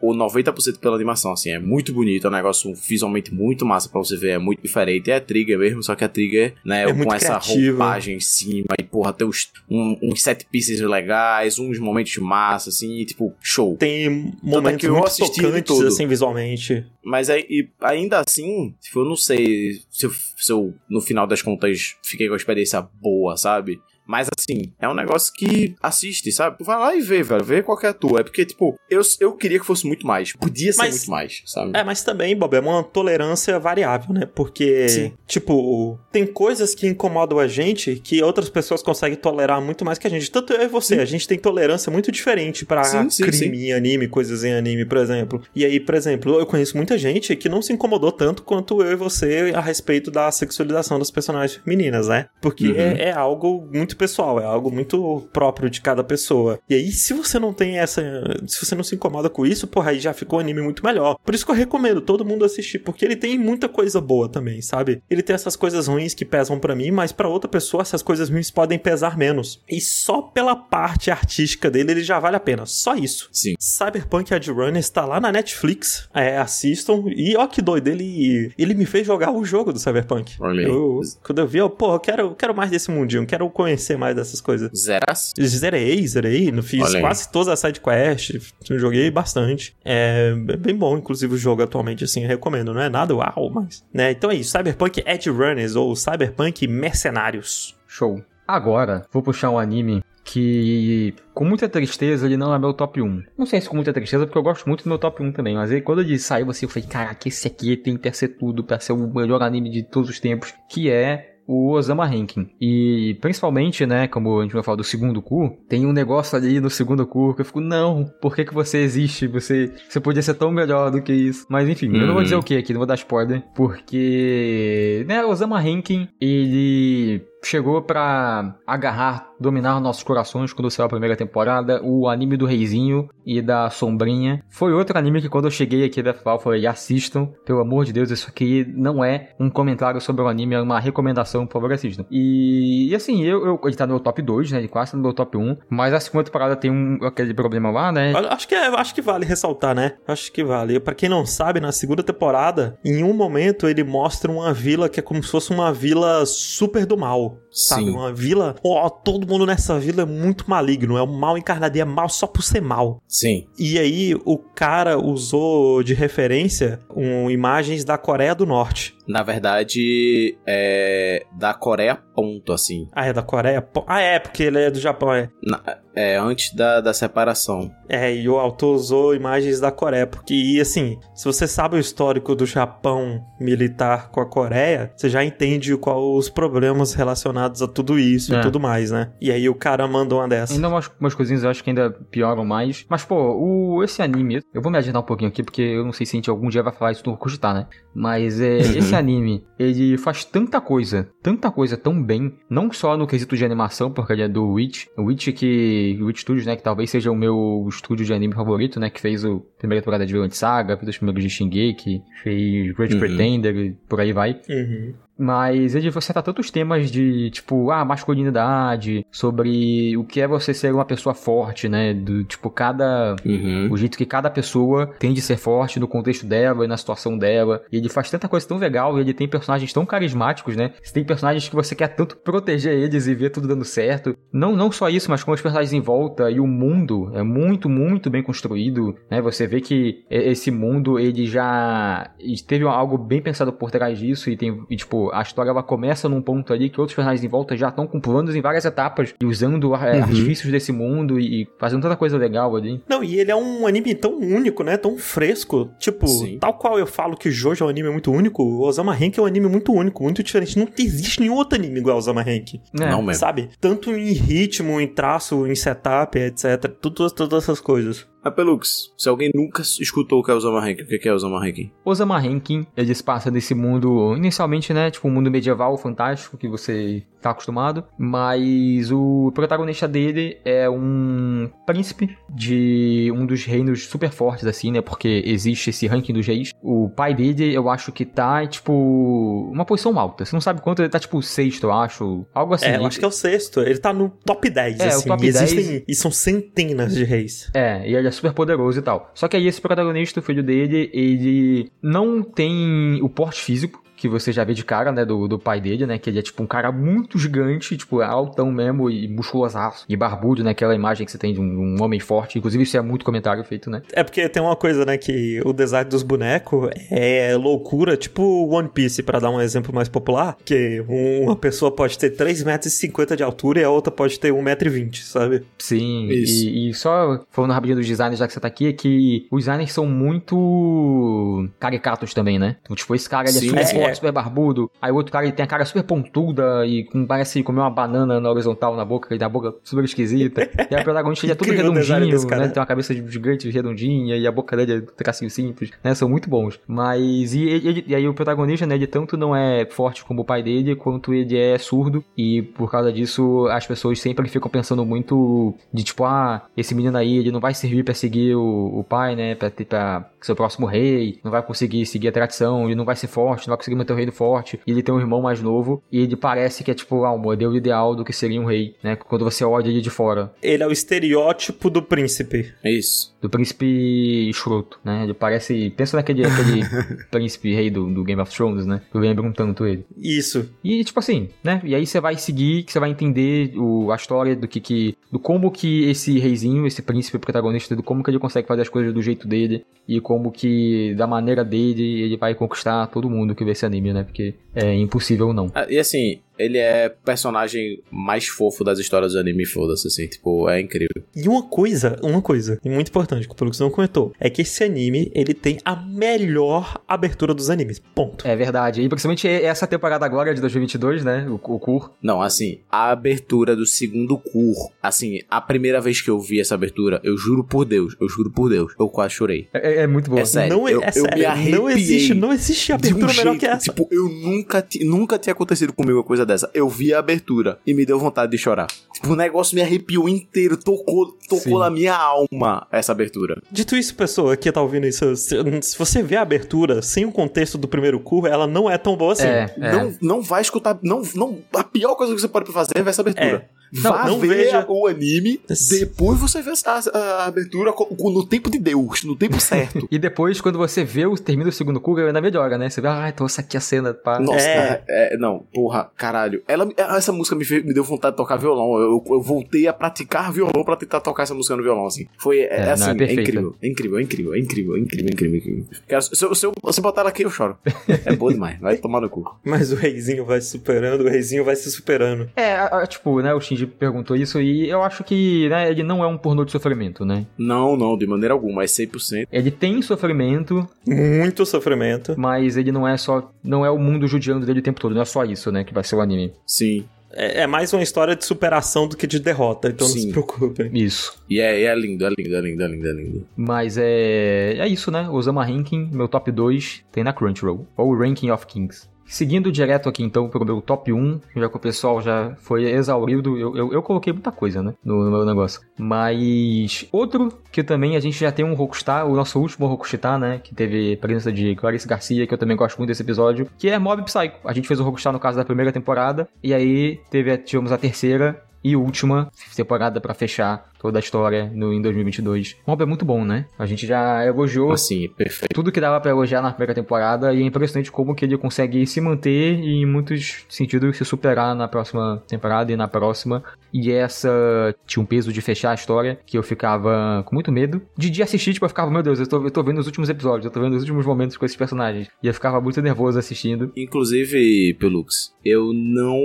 o 90% pela animação, assim, é muito bonito, é um negócio visualmente muito massa pra você ver, é muito diferente, é a Trigger mesmo, só que a Trigger, né, É com essa criativo. roupagem em cima, e porra, tem uns, um- uns set pieces legais, uns momentos massa, assim, e, tipo, show. Tem momentos que eu muito tocantes, todo. assim, visualmente. Mas aí, e ainda assim, tipo, eu não sei se eu, se eu, no final das contas, fiquei com a experiência boa, sabe? Mas assim, é um negócio que assiste, sabe? Tu vai lá e vê, velho. Vê qual que é a tua. É porque, tipo, eu, eu queria que fosse muito mais. Podia ser Mas- muito mais, sabe? É, mas também, Bob, é uma tolerância variável, né? Porque, Sim. tipo, tem coisas que incomodam a gente que outras pessoas conseguem tolerar muito mais que a gente. Tanto eu e você, a gente tem tolerância muito diferente pra Sim, sim, crime sim. em anime, coisas em anime, por exemplo. E aí, por exemplo, eu conheço muita gente que não se incomodou tanto quanto eu e você a respeito da sexualização das personagens femininas, né? Porque Uhum. é, é algo muito pessoal, é algo muito próprio de cada pessoa. E aí, se você não tem essa. Se você não se incomoda com isso, porra, aí já ficou um anime muito melhor. Por isso que eu recomendo todo mundo assistir, porque ele tem muita coisa boa também, sabe? Ele tem essas coisas ruins que pesam pra mim, mas pra outra pessoa essas coisas ruins podem pesar menos. E só pela parte artística dele ele já vale a pena. Só isso. Sim. Cyberpunk Edge Runner está lá na Netflix. É, assistam. E ó que doido, ele, ele me fez jogar o jogo do Cyberpunk. Olha. Eu, quando eu vi, eu, pô, eu quero, eu quero mais desse mundinho, quero conhecer mais dessas coisas. Zeras? Zerei, zerei, não fiz quase todas as sidequests, joguei bastante. É bem bom, inclusive, o jogo atualmente, assim, eu recomendo, não é nada uau, mas... Né? Então é isso, Cyberpunk Edge Runners ou Cyberpunk Mercenários. Show. Agora, vou puxar um anime que, com muita tristeza, ele não é meu top 1. Não sei se com muita tristeza, porque eu gosto muito do meu top 1 também. Mas aí, quando ele saiu assim, eu falei, caraca, esse aqui tem que ser tudo pra ser o melhor anime de todos os tempos, que é o Osama Ranking. E principalmente, né, como a gente vai falar do segundo cu, tem um negócio ali no segundo cu que eu fico, não, por que, que você existe? Você, você podia ser tão melhor do que isso. Mas enfim, eu não vou Uhum. dizer o que aqui, não vou dar spoiler, porque, né, o Osama Ranking, ele chegou pra agarrar, dominar nossos corações quando saiu a primeira temporada, o anime do Reizinho e da Sombrinha. Foi outro anime que quando eu cheguei aqui da eu falei, assistam, pelo amor de Deus, isso aqui não é um comentário sobre o anime, é uma recomendação, por favor, assistam. E, e assim, eu, eu, ele tá no meu top 2, né, ele quase tá no meu top 1, mas a segunda temporada tem um, aquele problema lá, né, Acho que, é- acho que vale ressaltar, né? Acho que vale. Pra quem não sabe, na segunda temporada, em um momento ele mostra uma vila que é como se fosse uma vila super do mal. people Sabe? Sim. Uma vila. Ó, todo mundo nessa vila é muito maligno. É um mal encarnado e é mal só por ser mal. Sim. E aí o cara usou de referência um, imagens da Coreia do Norte. Na verdade, é da Coreia ponto, assim. Ah, é da Coreia? Ah, é, porque ele é do Japão, é. Na- é antes da, da separação. É, e o autor usou imagens da Coreia, porque, e assim, se você sabe o histórico do Japão militar com a Coreia, você já entende qual os problemas relacionados a tudo isso É. e tudo mais, né? E aí o cara mandou uma dessa. Ainda umas, umas coisinhas eu acho que ainda pioram mais. Mas, pô, o, esse anime. Eu vou me adiantar um pouquinho aqui, porque eu não sei se a gente algum dia vai falar isso no Cogitar, né? Mas é, [LAUGHS] esse anime, ele faz tanta coisa, tanta coisa tão bem. Não só no quesito de animação, porque ele é do Witch. O Witch que. O Witch Studios, né? Que talvez seja o meu estúdio de anime favorito, né? Que fez o primeira temporada de Villain Saga, fez os primeiros de Shingeki, fez Great Uhum. Pretender e por aí vai. Uhum. Mas ele você trata tantos temas de, tipo, ah, masculinidade, sobre o que é você ser uma pessoa forte, né? Do, tipo, cada. Uhum. O jeito que cada pessoa tem de ser forte no contexto dela e na situação dela. E ele faz tanta coisa tão legal e ele tem personagens tão carismáticos, né? Você tem personagens que você quer tanto proteger eles e ver tudo dando certo. Não, não só isso, mas com os personagens em volta e o mundo é muito, muito bem construído, né? Você vê que esse mundo, ele já teve algo bem pensado por trás disso e tem, e, tipo, a história ela começa num ponto ali que outros personagens em volta já estão com planos em várias etapas e usando é, Uhum. artifícios desse mundo e, e fazendo tanta coisa legal ali. Não, e ele é um anime tão único, né? Tão fresco. Tipo, Sim. tal qual eu falo que Jojo é um anime muito único, o Osama Rank é um anime muito único, muito diferente. Não existe nenhum outro anime igual ao Osama Rank. É. Não mesmo. Sabe? Tanto em ritmo, em traço, em setup, etc. Tudo, todas essas coisas. Mas Pelux, se alguém nunca escutou o que é o Zama Ranking, o que é o Zama Ranking? Osama Rankin, ele se passa nesse mundo, inicialmente, né, tipo um mundo medieval fantástico que você tá acostumado, mas o protagonista dele é um príncipe de um dos reinos super fortes, assim, né, porque existe esse ranking dos reis. O pai dele, eu acho que tá, tipo, uma posição alta, você não sabe quanto, ele tá, tipo, sexto, eu acho, algo assim. é, eu acho que é o sexto. Ele tá no top 10, É, o assim. top e 10. existem. E são centenas de reis. É, e ele é super poderoso e tal. Só que aí esse protagonista, o filho dele, ele não tem o porte físico que você já vê de cara, né, do, do pai dele, né, que ele é tipo um cara muito gigante, tipo, altão mesmo e musculosaço e barbudo, né, aquela imagem que você tem de um, um homem forte. Inclusive, isso é muito comentário feito, né? É porque tem uma coisa, né, que o design dos bonecos é loucura, tipo One Piece, para dar um exemplo mais popular, que uma pessoa pode ter 3,50 metros de altura e a outra pode ter 1,20m, sabe? Sim, e, e, só falando rapidinho dos designers, já que você tá aqui, é que os designers são muito caricatos também, né? Então, tipo, esse cara ele é Sim, é super é. forte, super barbudo, aí o outro cara ele tem a cara super pontuda e com, parece comer uma banana na horizontal na boca, ele tem a boca super esquisita. e a protagonista ele é [LAUGHS] todo redondinho, né? Tem uma cabeça gigante, redondinha, e a boca dele é tracinho simples, né? São muito bons. Mas, e, e, e aí o protagonista, né, ele tanto não é forte como o pai dele, quanto ele é surdo, e por causa disso as pessoas sempre ficam pensando muito de tipo, ah, esse menino aí, ele não vai servir para seguir o, o pai, né, pra, pra ser o próximo rei, não vai conseguir seguir a tradição, ele não vai ser forte, não vai conseguir manter o reino forte, e ele tem um irmão mais novo, e ele parece que é tipo, ah, o modelo ideal do que seria um rei, né, quando você olha ele de fora. Ele é o estereótipo do príncipe. É isso. Do príncipe escroto, né, ele parece, pensa naquele aquele [LAUGHS] príncipe rei do, do Game of Thrones, né, eu lembro um tanto ele. Isso. E tipo assim, né, e aí você vai seguir, que você vai entender o, a história do que que, do como que esse reizinho, esse príncipe protagonista, do como que ele consegue fazer as coisas do jeito dele, e como que, da maneira dele, ele vai conquistar todo mundo que vê esse anime, né? Porque é impossível não. Ah, e assim, ele é personagem mais fofo das histórias do anime, foda-se, assim, tipo, é incrível. E uma coisa, uma coisa muito importante que o Pelux não comentou, é que esse anime, ele tem a melhor abertura dos animes, ponto. É verdade, e principalmente essa temporada agora de 2022, né, o, o Cur. Não, assim, a abertura do segundo Cur, assim, a primeira vez que eu vi essa abertura, eu juro por Deus, eu juro por Deus, eu quase chorei. É, é muito bom. É sério, não, é, eu, é sério, não existe, não existe abertura um melhor jeito, que essa. Tipo, eu nunca, nunca tinha acontecido comigo uma coisa dessa. Eu vi a abertura e me deu vontade de chorar. Tipo, o negócio me arrepiou inteiro, tocou, tocou na minha alma essa abertura. Dito isso, pessoa que tá ouvindo isso, se, se você vê a abertura sem o contexto do primeiro curso, ela não é tão boa assim. É, é. Não, não vai escutar, não, não, a pior coisa que você pode fazer é ver essa abertura. É. Não, Vá não ver veja... o anime, depois você vê a, a, a, abertura no tempo de Deus, no tempo [LAUGHS] certo. e depois, quando você vê, o, termina o segundo Kuga, ainda melhora, né? Você vê, ah, então essa aqui é a cena, pá. Nossa, é. É, é, não, porra, caralho. Ela, essa música me, fez, me deu vontade de tocar violão. Eu, eu, voltei a praticar violão pra tentar tocar essa música no violão, assim. Foi, é, é assim, não, é, incrível, é incrível, é incrível, é incrível, é incrível, é incrível, é incrível. Se, eu, se, eu, se eu botar ela aqui, eu choro. É boa demais, vai tomar no cu. [LAUGHS] Mas o reizinho vai se superando, o reizinho vai se superando. É, tipo, né, o Shinji perguntou isso e eu acho que, né, ele não é um pornô de sofrimento, né? Não, não, de maneira alguma, é 100%. Ele tem sofrimento. Muito sofrimento. Mas ele não é só, não é o mundo judiando dele o tempo todo, não é só isso, né, que vai ser o anime. Sim. É, é mais uma história de superação do que de derrota, então Sim. não se preocupem. Isso. E é, é lindo, é lindo, é lindo, é lindo, é lindo. Mas é, é isso, né? Osama Ranking, meu top 2, tem na Crunchyroll. Ou Ranking of Kings. Seguindo direto aqui então pro meu top 1, já que o pessoal já foi exaurido, eu, eu, eu coloquei muita coisa, né, no, no, meu negócio. Mas outro que também a gente já tem um Rokustar, o nosso último Rokustar, né, que teve presença de Clarice Garcia, que eu também gosto muito desse episódio, que é Mob Psycho. A gente fez o Rokustar no caso da primeira temporada, e aí teve, tivemos a terceira e última temporada para fechar toda a história no, em 2022. Mob é muito bom, né? A gente já elogiou assim, perfeito. tudo que dava para elogiar na primeira temporada e é impressionante como que ele consegue se manter e em muitos sentidos se superar na próxima temporada e na próxima. E essa tinha um peso de fechar a história que eu ficava com muito medo. De dia assistir, tipo, eu ficava, meu Deus, eu tô, eu tô vendo os últimos episódios, eu tô vendo os últimos momentos com esses personagens. E eu ficava muito nervoso assistindo. Inclusive, Pelux, eu não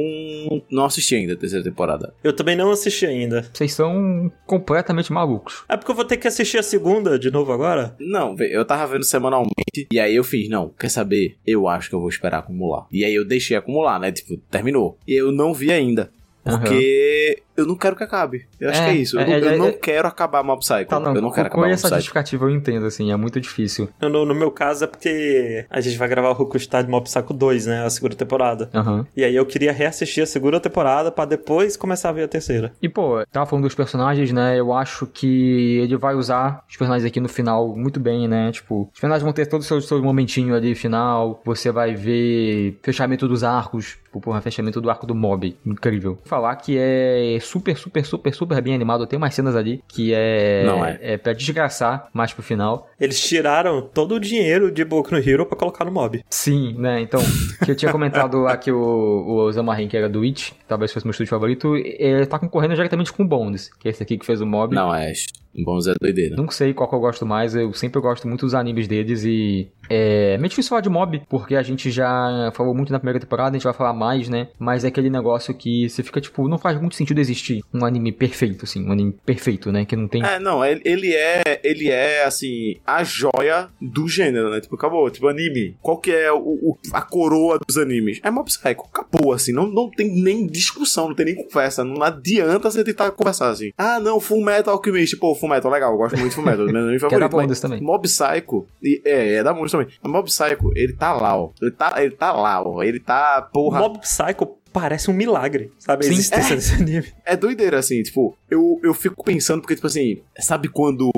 não assisti ainda a terceira temporada. Eu também não assisti ainda. Vocês são completamente malucos. É porque eu vou ter que assistir a segunda de novo agora? Não, eu tava vendo semanalmente e aí eu fiz, não, quer saber? Eu acho que eu vou esperar acumular. E aí eu deixei acumular, né? Tipo, terminou. E eu não vi ainda. Porque uhum eu não quero que acabe. Eu acho é, que é isso. Eu, é, eu é, não é, quero acabar Mob Psycho. Tá, não, eu não quero acabar Mob Psycho. essa justificativa eu entendo, assim, é muito difícil. No, no meu caso é porque a gente vai gravar o Rokustar de Mob Psycho 2, né? A segunda temporada. Uhum. E aí eu queria reassistir a segunda temporada para depois começar a ver a terceira. E, pô, tava falando dos personagens, né? Eu acho que ele vai usar os personagens aqui no final muito bem, né? Tipo, os personagens vão ter todo o seu, seu momentinho ali final. Você vai ver fechamento dos arcos. Tipo, porra, fechamento do arco do mob. Incrível. falar que é super, super, super, super bem animado. Tem umas cenas ali que é. Não é. É pra desgraçar mais pro final. Eles tiraram todo o dinheiro de Boku no Hero pra colocar no mob. Sim, né? Então, que eu tinha comentado lá que o, o Osama que era do It, talvez fosse meu estúdio favorito, ele tá concorrendo diretamente com o Bonds, que é esse aqui que fez o mob. Não, é. Bons é doideira. Não sei qual que eu gosto mais, eu sempre gosto muito dos animes deles e é meio difícil falar de mob, porque a gente já falou muito na primeira temporada, a gente vai falar mais, né? Mas é aquele negócio que você fica tipo, não faz muito sentido existir um anime perfeito, assim, um anime perfeito, né? Que não tem. É, não, ele, ele é, ele é, assim, a joia do gênero, né? Tipo, acabou, tipo, anime. Qual que é o, o- a coroa dos animes? É Mob Psycho, acabou, assim, não, não tem nem discussão, não tem nem conversa, não adianta você tentar conversar, assim. Ah, não, Full Metal Alchemist, pô, Full Metal, legal, eu gosto muito de Full Metal, meu anime [LAUGHS] Que é da favorito. mas Bondes também. Mob Psycho, e- é, é da Monstro também. A Mob Psycho, ele tá lá, ó. Ele tá, ele tá lá, ó. Ele tá, porra. Mob Psycho parece um milagre, sabe? A existência É. desse anime. É doideira, assim, tipo, eu, eu fico pensando, porque, tipo assim, sabe quando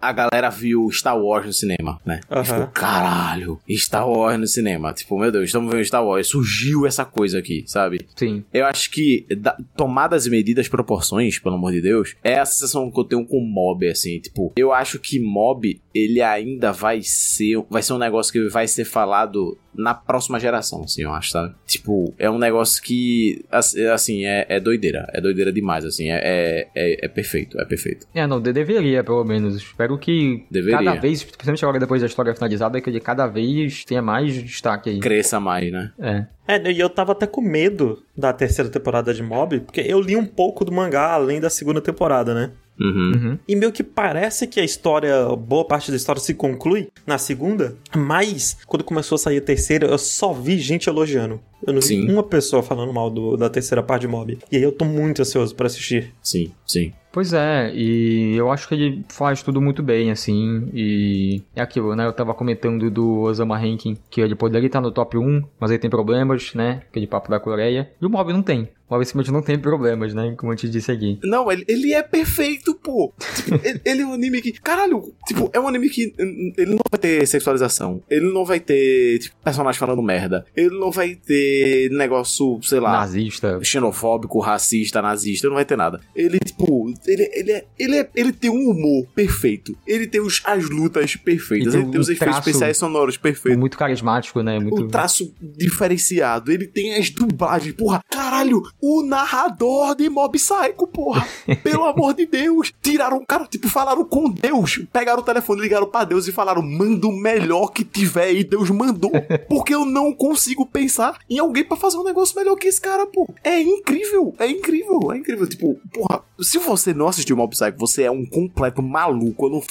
a galera viu Star Wars no cinema, né? Aham. ficou, caralho, Star Wars no cinema. Tipo, meu Deus, estamos vendo Star Wars. Surgiu essa coisa aqui, sabe? Sim. Eu acho que, da, tomadas e medidas, proporções, pelo amor de Deus, é a sensação que eu tenho com mob, assim, tipo, eu acho que mob, ele ainda vai ser, vai ser um negócio que vai ser falado na próxima geração, assim, eu acho, sabe? Tipo, é um negócio que, ass- assim, é, é doideira, é doideira demais, assim, é, é, é, é perfeito, é perfeito. É, não, de- deveria, pelo menos. Espero que Deveria. cada vez, principalmente agora depois da história finalizada, que ele cada vez tenha mais destaque aí. Cresça mais, né? É. É, e eu tava até com medo da terceira temporada de Mob, porque eu li um pouco do mangá além da segunda temporada, né? Uhum. Uhum. E meio que parece que a história, boa parte da história se conclui na segunda, mas quando começou a sair a terceira, eu só vi gente elogiando. Eu não Sim. vi uma pessoa falando mal do- da terceira parte de Mob. E aí eu tô muito ansioso pra assistir. Sim, sim. Pois é, e eu acho que ele faz tudo muito bem, assim, e é aquilo, né? Eu tava comentando do Osama Rankin, que ele poderia estar no top 1, mas ele tem problemas, né? Aquele papo da Coreia. E o Mob não tem. O Mob simplesmente não tem problemas, né? Como eu te disse aqui. Não, ele, ele é perfeito, pô. Tipo, [LAUGHS] ele, ele é um anime que. Caralho, tipo, é um anime que. hum, Ele não vai ter sexualização. Ele não vai ter, tipo, personagem falando merda. Ele não vai ter negócio, sei lá. Nazista. Xenofóbico, racista, nazista, não vai ter nada. Ele, tipo, ele, ele, é, ele, é, ele tem um humor perfeito. Ele tem os, as lutas perfeitas. E tem Ele tem os efeitos especiais sonoros perfeitos. Muito carismático, né? Muito... Um traço diferenciado. Ele tem as dublagens. Porra, caralho, o narrador de Mob Psycho, porra. [LAUGHS] Pelo amor de Deus. Tiraram o cara, tipo, falaram com Deus. Pegaram o telefone, ligaram pra Deus e falaram: manda o melhor que tiver. E Deus mandou. [LAUGHS] Porque eu não consigo pensar em alguém pra fazer um negócio melhor que esse cara, pô. É incrível. É incrível. É incrível. Tipo, porra, se você não assistiu Mob Psycho, você é um completo maluco. Não...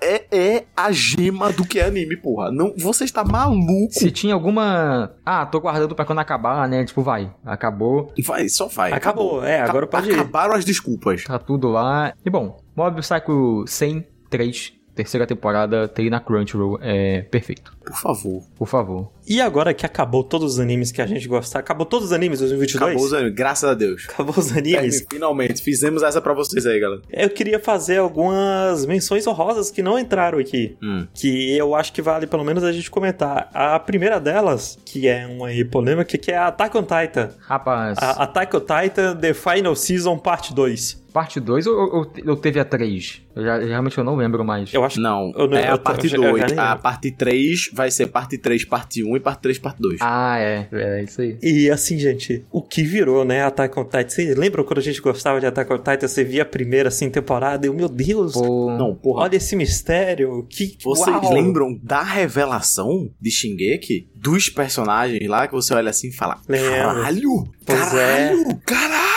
é, é a gema do que é anime, porra. Não, você está maluco. Se tinha alguma. Ah, tô guardando pra quando acabar, né? Tipo, vai. Acabou. Vai, só vai. Acabou, é, agora pode ir. Acabaram as desculpas. Tá tudo lá. E bom, Mob Psycho 103, terceira temporada, tem na Crunchyroll. É perfeito. Por favor. Por favor. E agora que acabou todos os animes que a gente gostar, acabou todos os animes 2022? Acabou os animes, graças a Deus. Acabou os animes. É, finalmente, fizemos essa pra vocês aí, galera. Eu queria fazer algumas menções honrosas que não entraram aqui. Hum. Que eu acho que vale pelo menos a gente comentar. A primeira delas, que é uma aí polêmica, que é a Attack on Titan. Rapaz, A Attack on Titan The Final Season Parte 2. Parte 2 ou, ou, ou teve a 3? Eu já, realmente eu não lembro mais. Eu acho que Não, Eu não- é eu a parte eu já- eu 2. já nem A parte 3 vai ser parte 3, parte 1 e parte 3, parte 2. Ah, é. É isso aí. E assim, gente, o que virou, né, Attack on Titan? Vocês lembram quando a gente gostava de Attack on Titan? Você via a primeira, assim, temporada e, eu, meu Deus, Pô, Não, porra. olha esse mistério, que Vocês uau! lembram da revelação de Shingeki? Dos personagens lá que você olha assim e fala: Lembro. Caralho! Pois é. Caralho!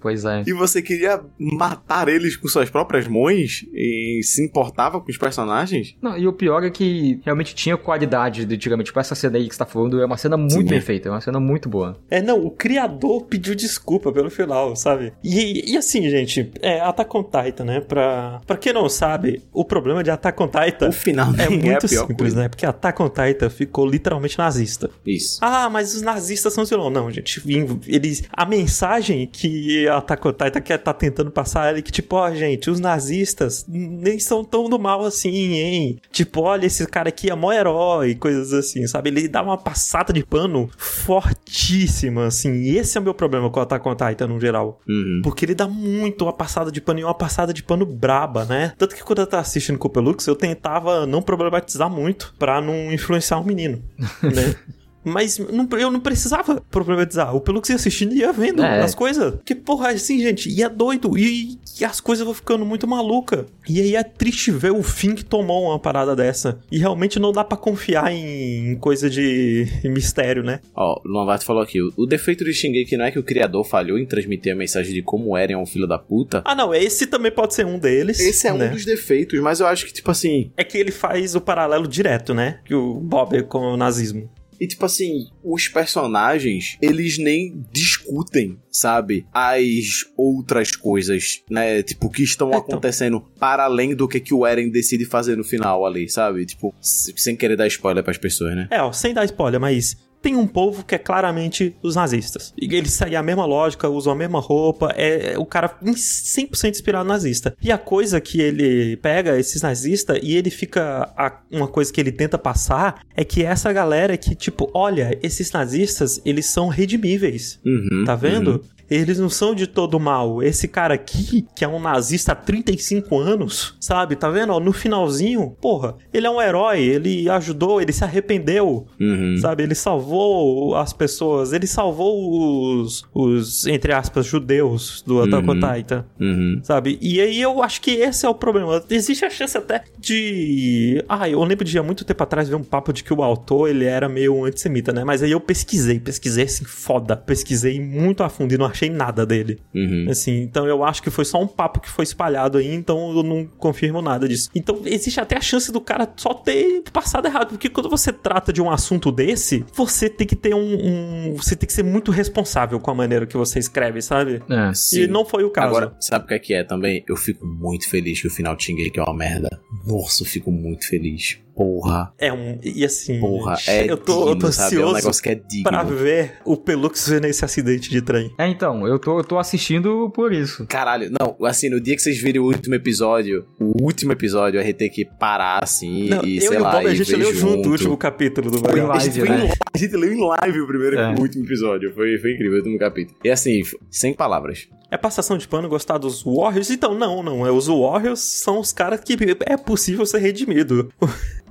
Pois é. E você queria matar eles com suas próprias mãos? E se importava com os personagens? Não, e o pior é que realmente tinha qualidade de antigamente. Tipo, essa cena aí que você tá falando é uma cena muito Sim. bem feita, é uma cena muito boa. É, não, o criador pediu desculpa pelo final, sabe? E, e assim, gente, é Attack on Titan, né? Pra, pra quem não sabe, o problema de Attack on Titan O final é é, muito pior simples, coisa. né? Porque Attack on Titan ficou literalmente nazista. Isso. Ah, mas os nazistas são vilões. Não, gente. Eles, a mensagem que que a Titan quer tá tentando passar é que, tipo, ó, gente, os nazistas nem são tão do mal assim, hein? Tipo, olha, esse cara aqui é mó herói, coisas assim, sabe? Ele dá uma passada de pano fortíssima, assim. E esse é o meu problema com o Attack on Titan no geral. Uhum. Porque ele dá muito uma passada de pano e uma passada de pano braba, né? Tanto que quando eu tava assistindo com o Pelux, eu tentava não problematizar muito pra não influenciar o menino, né? [LAUGHS] Mas não- eu não precisava problematizar. O Pelux ia assistindo e ia vendo É. as coisas. Que porra, assim, gente, e é doido. E, e as coisas vão ficando muito maluca. E aí é triste ver o fim que tomou uma parada dessa. E realmente não dá pra confiar em, em coisa de mistério, né? Ó, o Lombardo falou aqui, o, o defeito de Shingeki não é que o criador falhou em transmitir a mensagem de como Eren é um filho da puta. Ah, não, esse também pode ser um deles. Esse é né? um dos defeitos, mas eu acho que, tipo assim, É que ele faz o paralelo direto, né? Que o Bob é com o nazismo. E tipo assim, os personagens, eles nem discutem, sabe? As outras coisas, né? Tipo, que estão Então. acontecendo para além do que, que o Eren decide fazer no final ali, sabe? Tipo, sem querer dar spoiler pras pessoas, né? É, ó, sem dar spoiler, mas tem um povo que é claramente os nazistas. E eles seguem a mesma lógica, usam a mesma roupa, é, é o cara em 100% inspirado nazista. E a coisa que ele pega esses nazistas e ele fica. a- uma coisa que ele tenta passar é que essa galera que, tipo, olha, esses nazistas, eles são redimíveis. Uhum, Tá vendo? uhum. Eles não são de todo mal. Esse cara aqui, que é um nazista há 35 anos, sabe? Tá vendo? Ó, no finalzinho, porra, ele é um herói, ele ajudou, ele se arrependeu, Uhum. sabe? Ele salvou as pessoas, ele salvou os, os entre aspas, judeus do Attack on. Titan, Uhum. sabe? E aí eu acho que esse é o problema. Existe a chance até de... Ah, eu lembro de há muito tempo atrás ver um papo de que o autor, ele era meio antissemita, né? Mas aí eu pesquisei, pesquisei assim, foda. Pesquisei muito a fundo e não achei nada dele. Uhum. Assim, então eu acho que foi só um papo que foi espalhado aí, então eu não confirmo nada disso. Então existe até a chance do cara só ter passado errado, porque quando você trata de um assunto desse, você tem que ter um, um- você tem que ser muito responsável com a maneira que você escreve, sabe? É. E não foi o caso. Agora, sabe o que é que é também? Eu fico muito feliz que o final de Shingeki é uma merda. Nossa, eu fico muito feliz. Porra, é um e assim, porra, é eu tô, eu tô digno, sabe? É um ansioso negócio que é digno. pra ver o Pelux vendo esse acidente de trem. É, então, eu tô, eu tô assistindo por isso. Caralho, não, assim, no dia que vocês virem o último episódio, o último episódio, a gente tem que parar assim Não, e, eu sei e o lá, Bob, a e gente leu junto junto. o último capítulo do Foi gente, live, em né? live, a gente leu em live o primeiro É. o último episódio. Foi, foi incrível, o último capítulo. E assim, sem palavras. É passação de pano gostar dos Warriors? Então, não, não. É, os Warriors são os caras que é possível ser redimido.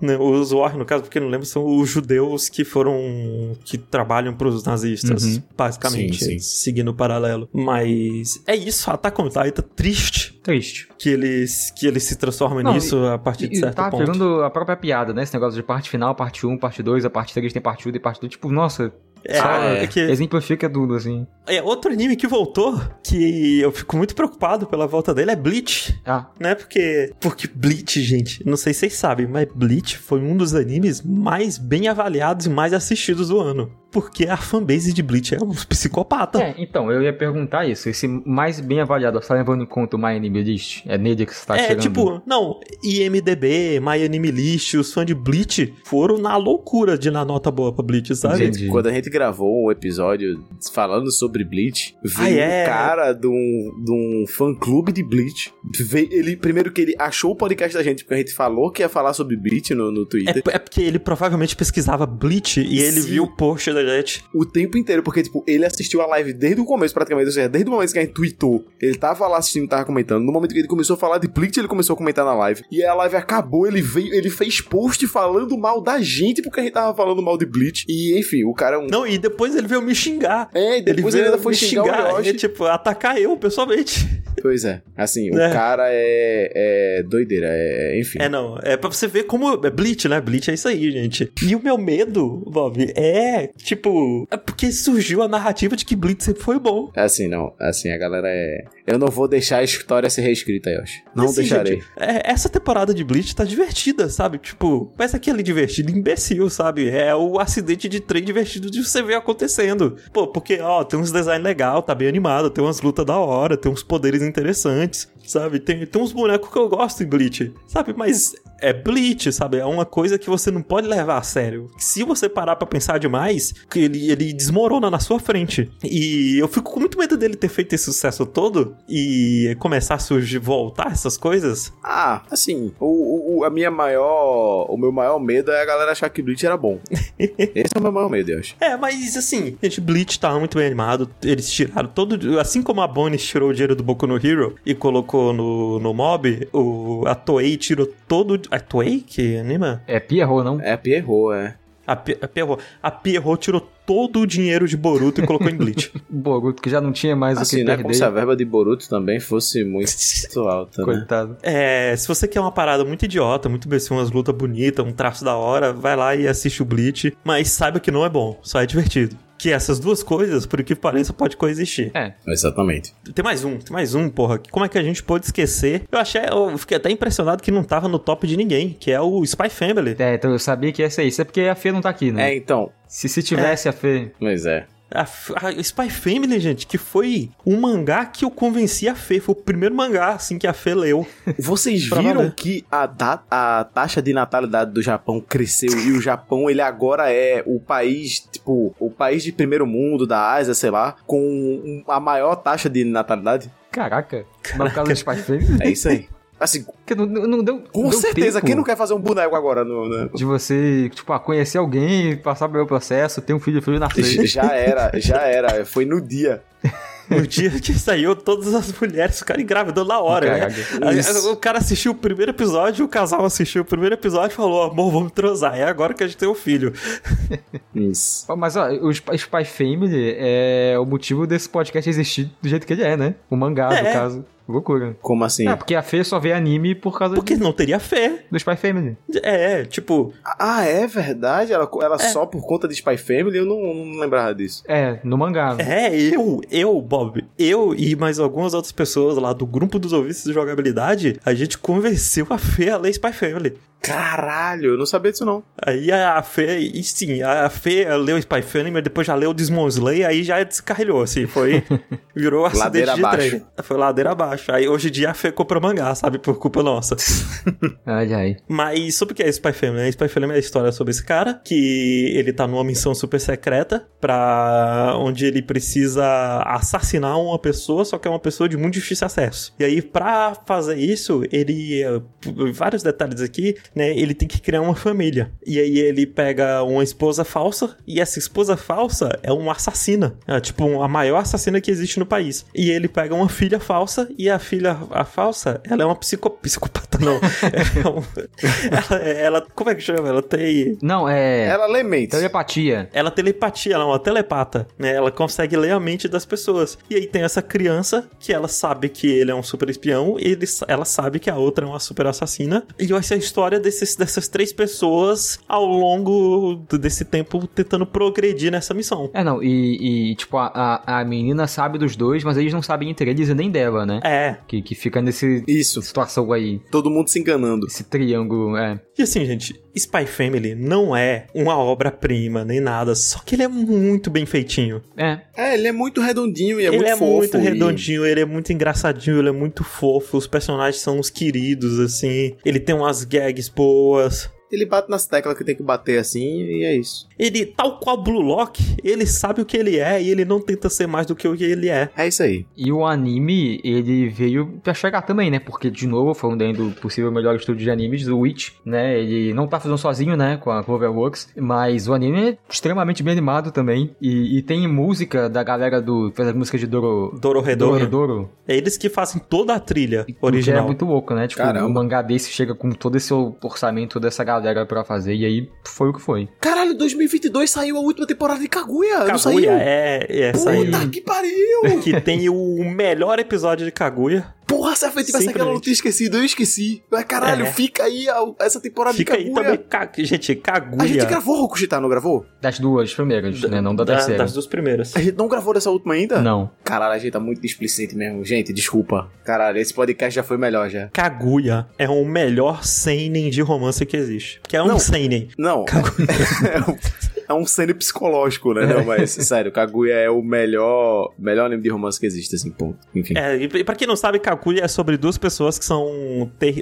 Né, Os Warriors, no caso, porque não lembro, são os judeus que foram. que trabalham pros nazistas, Uhum. basicamente, Sim, sim. seguindo o paralelo. Mas é isso, Attack on Titan, triste Triste. que eles, que eles se transformam Não, nisso a partir de E certo tá ponto. pegando a própria piada, né? Esse negócio de parte final, parte 1, parte 2, a parte 3 tem parte 1 e parte 2. Tipo, nossa, É, Ah, é é. que exemplifica tudo, assim. é outro anime que voltou, que eu fico muito preocupado pela volta dele, é Bleach. Ah, Né? Porque. Porque Bleach, gente, não sei se vocês sabem, mas Bleach foi um dos animes mais bem avaliados e mais assistidos do ano. Porque a fanbase de Bleach é um psicopata. é, então, eu ia perguntar isso. Esse mais bem avaliado, você tá levando em conta o My Anime List? É nele que você tá É, tirando? tipo, não, IMDB, My Anime List, os fãs de Bleach foram na loucura de dar nota boa pra Bleach, sabe? Entendi. Quando a gente gravou o episódio falando sobre Bleach, veio Ah, é? um cara de um, de um fã-clube de Bleach. Veio, ele, primeiro que ele achou o podcast da gente, porque a gente falou que ia falar sobre Bleach no, no Twitter. É, é porque ele provavelmente pesquisava Bleach e ele Sim. viu o post da o tempo inteiro, porque, tipo, ele assistiu a live desde o começo, praticamente, ou seja, desde o momento que a gente tweetou, ele tava lá assistindo, tava comentando, no momento que ele começou a falar de Bleach, ele começou a comentar na live, e a live acabou, ele veio, ele fez post falando mal da gente, porque a gente tava falando mal de Bleach, e, enfim, o cara é um... Não, e depois ele veio me xingar. É, e depois ele, veio ainda foi me xingar, o Yoshi. e, [LAUGHS] tipo, atacar eu pessoalmente. Pois é, assim, o É. cara é, é doideira, é, enfim. É, não. É pra você ver como. É Bleach, né? Bleach é isso aí, gente. E o meu medo, Bob, é, tipo. É porque surgiu a narrativa de que Bleach sempre foi bom. É assim, não, assim, a galera é... Eu não vou deixar a história ser reescrita, Yoshi. Não assim, deixarei. gente, é, essa temporada de Bleach tá divertida, sabe? Tipo, parece aquele divertido imbecil, sabe? É o acidente de trem divertido de você ver acontecendo. Pô, porque, ó, tem uns design legal, tá bem animado, tem umas lutas da hora, tem uns poderes interessantes, sabe? Tem, tem uns bonecos que eu gosto em Bleach, sabe? Mas é Bleach, sabe? É uma coisa que você não pode levar a sério. Se você parar pra pensar demais, que ele, ele desmorona na sua frente. E eu fico com muito medo dele ter feito esse sucesso todo e começar a surgir, voltar essas coisas. Ah, assim, o, o- a minha maior. O meu maior medo é a galera achar que Bleach era bom. [LAUGHS] Esse é o meu maior medo, eu acho. É, mas assim, gente, Bleach tava muito bem animado. Eles tiraram todo. Assim como a Bonnie tirou o dinheiro do Boku no Hero e colocou no, no mob, o, a Toei tirou todo. A Toei que anima? É Pierrot, não? É, Pierrot, é. A, a Pierrot. A Pierrot tirou todo o dinheiro de Boruto e colocou em Bleach. [LAUGHS] Boruto, que já não tinha mais Assim, o que é como se perder. a verba de Boruto também fosse muito [LAUGHS] alta, né? Coitado. É, se você quer uma parada muito idiota, muito bem, umas lutas bonitas, um traço da hora, vai lá e assiste o Bleach, mas saiba que não é bom, só é divertido. Que essas duas coisas, por que pareça, pode coexistir. É, Exatamente. Tem mais um, tem mais um, porra. Como é que a gente pode esquecer? Eu achei, eu fiquei até impressionado que não tava no top de ninguém, que é o Spy Family. é, então eu sabia que ia ser isso. É porque a Fê não tá aqui, né? É, então. Se, se tivesse a Fê. Mas é. A, a Spy Family, gente, que foi um mangá que eu convenci a Fê. Foi o primeiro mangá, assim, que a Fê leu. Vocês viram que a, da- a taxa de natalidade do Japão cresceu e o Japão, ele agora é o país, tipo, o país de primeiro mundo da Ásia, sei lá, com a maior taxa de natalidade? Caraca. Mas por causa do Spy Family? É isso aí. Assim, Porque não, não, deu. com não certeza, tempo quem não quer fazer um boneco agora? No, no- De você, tipo, ah, conhecer alguém, passar pelo processo, ter um filho, filho nascer. Já [LAUGHS] era, já era. Foi no dia. No dia que saiu, todas as mulheres ficaram engravidando na hora, né? O cara assistiu o primeiro episódio, o casal assistiu o primeiro episódio e falou: amor, vamos transar. É agora que a gente tem um filho. [LAUGHS] Isso. Mas ó, o Spy Spy Family é o motivo desse podcast existir do jeito que ele é, né? O mangá, É. no caso. Loucura. Como assim? É, porque a Fê só vê anime por causa Porque de- não teria fé. do Spy Family. É, tipo, Ah, é verdade? Ela, ela só por conta de Spy Family? Eu não, não lembrava disso. É, no mangá. É, eu, eu, Bob, eu e mais algumas outras pessoas lá do grupo dos ouvintes de jogabilidade, a gente convenceu a Fê a ler Spy Family. Caralho, eu não sabia disso não. Aí a Fê, e sim, a Fê leu Spy Family, mas depois já leu Demon Slayer, aí já descarrilhou, assim, foi, [LAUGHS] virou acidente Ladeira de abaixo. trem. Foi ladeira abaixo. Aí hoje em dia a Fê compra mangá, sabe, por culpa nossa. [LAUGHS] Ai, ai. Mas sobre o que é Spy Family? né? Spy Family é a história sobre esse cara, que ele tá numa missão super secreta, pra onde ele precisa assassinar uma pessoa, só que é uma pessoa de muito difícil acesso. E aí, pra fazer isso, ele. Vários detalhes aqui, né? Ele tem que criar uma família. E aí ele pega uma esposa falsa, e essa esposa falsa é uma assassina. É tipo a maior assassina que existe no país. E ele pega uma filha falsa, e a filha a falsa, ela é uma psico, psicopata, não. [LAUGHS] É um- ela, ela- Como é que chama? Ela tem. Não, é. Ela lê mentes. Telepatia. Ela telepatia, ela é uma telepata, né? Ela consegue ler a mente das pessoas. E aí tem essa criança que ela sabe que ele é um super espião, e ele, ela sabe que a outra é uma super assassina. E vai ser a história desses, dessas três pessoas ao longo desse tempo tentando progredir nessa missão. É, não, e, e, tipo, a, a, a menina sabe dos dois, mas eles não sabem entre eles e nem dela, né? É. Que, que fica nesse Isso. situação aí, Todo mundo se enganando. esse triângulo, é. E assim, gente, Spy Family não é uma obra-prima nem nada, só que ele é muito bem feitinho. É, É, ele é muito redondinho e é ele muito é fofo. muito e- redondinho, ele é muito engraçadinho, ele é muito fofo, os personagens são os queridos, assim. Ele tem umas gags boas. Ele bate nas teclas que tem que bater assim e é isso. Ele, tal qual Blue Lock, ele sabe o que ele é e ele não tenta ser mais do que o que ele é. É isso aí. E o anime, ele veio pra chegar também, né? Porque, de novo, falando aí do possível melhor estúdio de animes, o Witch, né? Ele não tá fazendo sozinho, né? Com a Cloverworks. Mas o anime é extremamente bem animado também. E, e tem música da galera do... Fez a música de Doro... Dororedoro. Dororedoro. É eles que fazem toda a trilha O que é original. muito louco, né? Tipo, Caramba. um mangá desse chega com todo esse orçamento dessa galera pra fazer. E aí, foi o que foi. Caralho, 2022 saiu a última temporada de Kaguya. não saiu? Kaguya é, é essa aí. Puta que pariu! Que tem o melhor episódio de Kaguya. Porra, se a Fê tivesse aquela Simplesmente. eu não tinha esquecido, eu esqueci. Mas caralho, É. fica aí a- essa temporada Fica de aí Kaguya. também. Ka- Gente, Kaguya. A gente gravou Rokushita, não gravou? Das duas primeiras, né? Não da da- terceira. Das duas primeiras. A gente não gravou dessa última ainda? Não. Caralho, a gente tá muito displicente mesmo. Gente, desculpa. Caralho, esse podcast já foi melhor já. Kaguya é o melhor seinen de romance que existe. Que é um Não. seinen. Não. [LAUGHS] é um cena psicológico, né? Não, mas, sério, Kaguya é o melhor, melhor anime de romance que existe, assim, ponto. Enfim. É, e pra quem não sabe, Kaguya é sobre duas pessoas que são.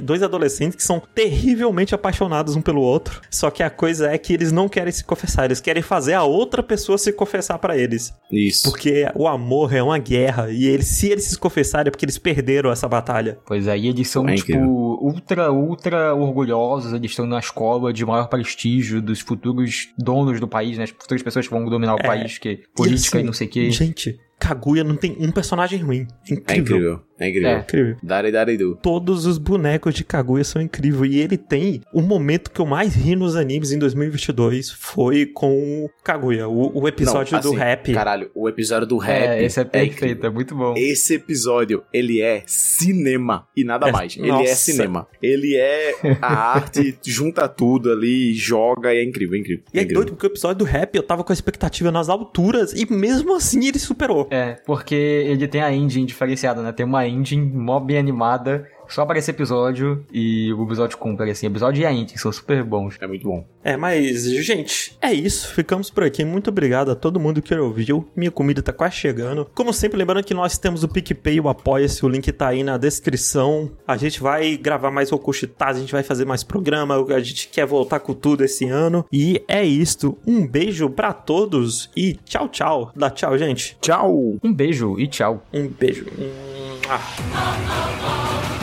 dois adolescentes que são terrivelmente apaixonados um pelo outro. Só que a coisa é que eles não querem se confessar, eles querem fazer a outra pessoa se confessar pra eles. Isso. Porque o amor é uma guerra e eles, se eles se confessarem é porque eles perderam essa batalha. Pois é, e eles são, É tipo, incrível. ultra, ultra orgulhosos, eles estão na escola de maior prestígio dos futuros donos do país, né? As futuras pessoas que vão dominar o É, país, que política e, assim, não sei o quê. Gente, Kaguya não tem um personagem ruim. É Incrível. incrível. É incrível. É. Incrível. Dari Dari Do. Todos os bonecos de Kaguya são incríveis. E ele tem o momento que eu mais ri nos animes em 2022 foi com o Kaguya, o, o episódio Não, do assim, rap. Caralho, o episódio do rap. É, esse é perfeito, incrível. é muito bom. Esse episódio, ele é cinema e nada É, mais. Ele nossa. é cinema. Ele é a arte, [LAUGHS] junta tudo ali, joga e é incrível, é incrível. E é incrível. doido porque o episódio do rap eu tava com a expectativa nas alturas e mesmo assim ele superou. É, porque ele tem a engine diferenciada, né? Tem uma engine mó bem animada só para esse episódio e o episódio cumpre, assim. Episódio e a engine são super bons. É muito bom. É, mas, gente, é isso. Ficamos por aqui. Muito obrigado a todo mundo que ouviu. Minha comida tá quase chegando. Como sempre, lembrando que nós temos o PicPay e o Apoia-se. O link tá aí na descrição. A gente vai gravar mais Rokushitaz, a gente vai fazer mais programa. A gente quer voltar com tudo esse ano. E é isto. Um beijo pra todos e tchau, tchau. Dá tchau, gente. Tchau! Um beijo e tchau. Um beijo. I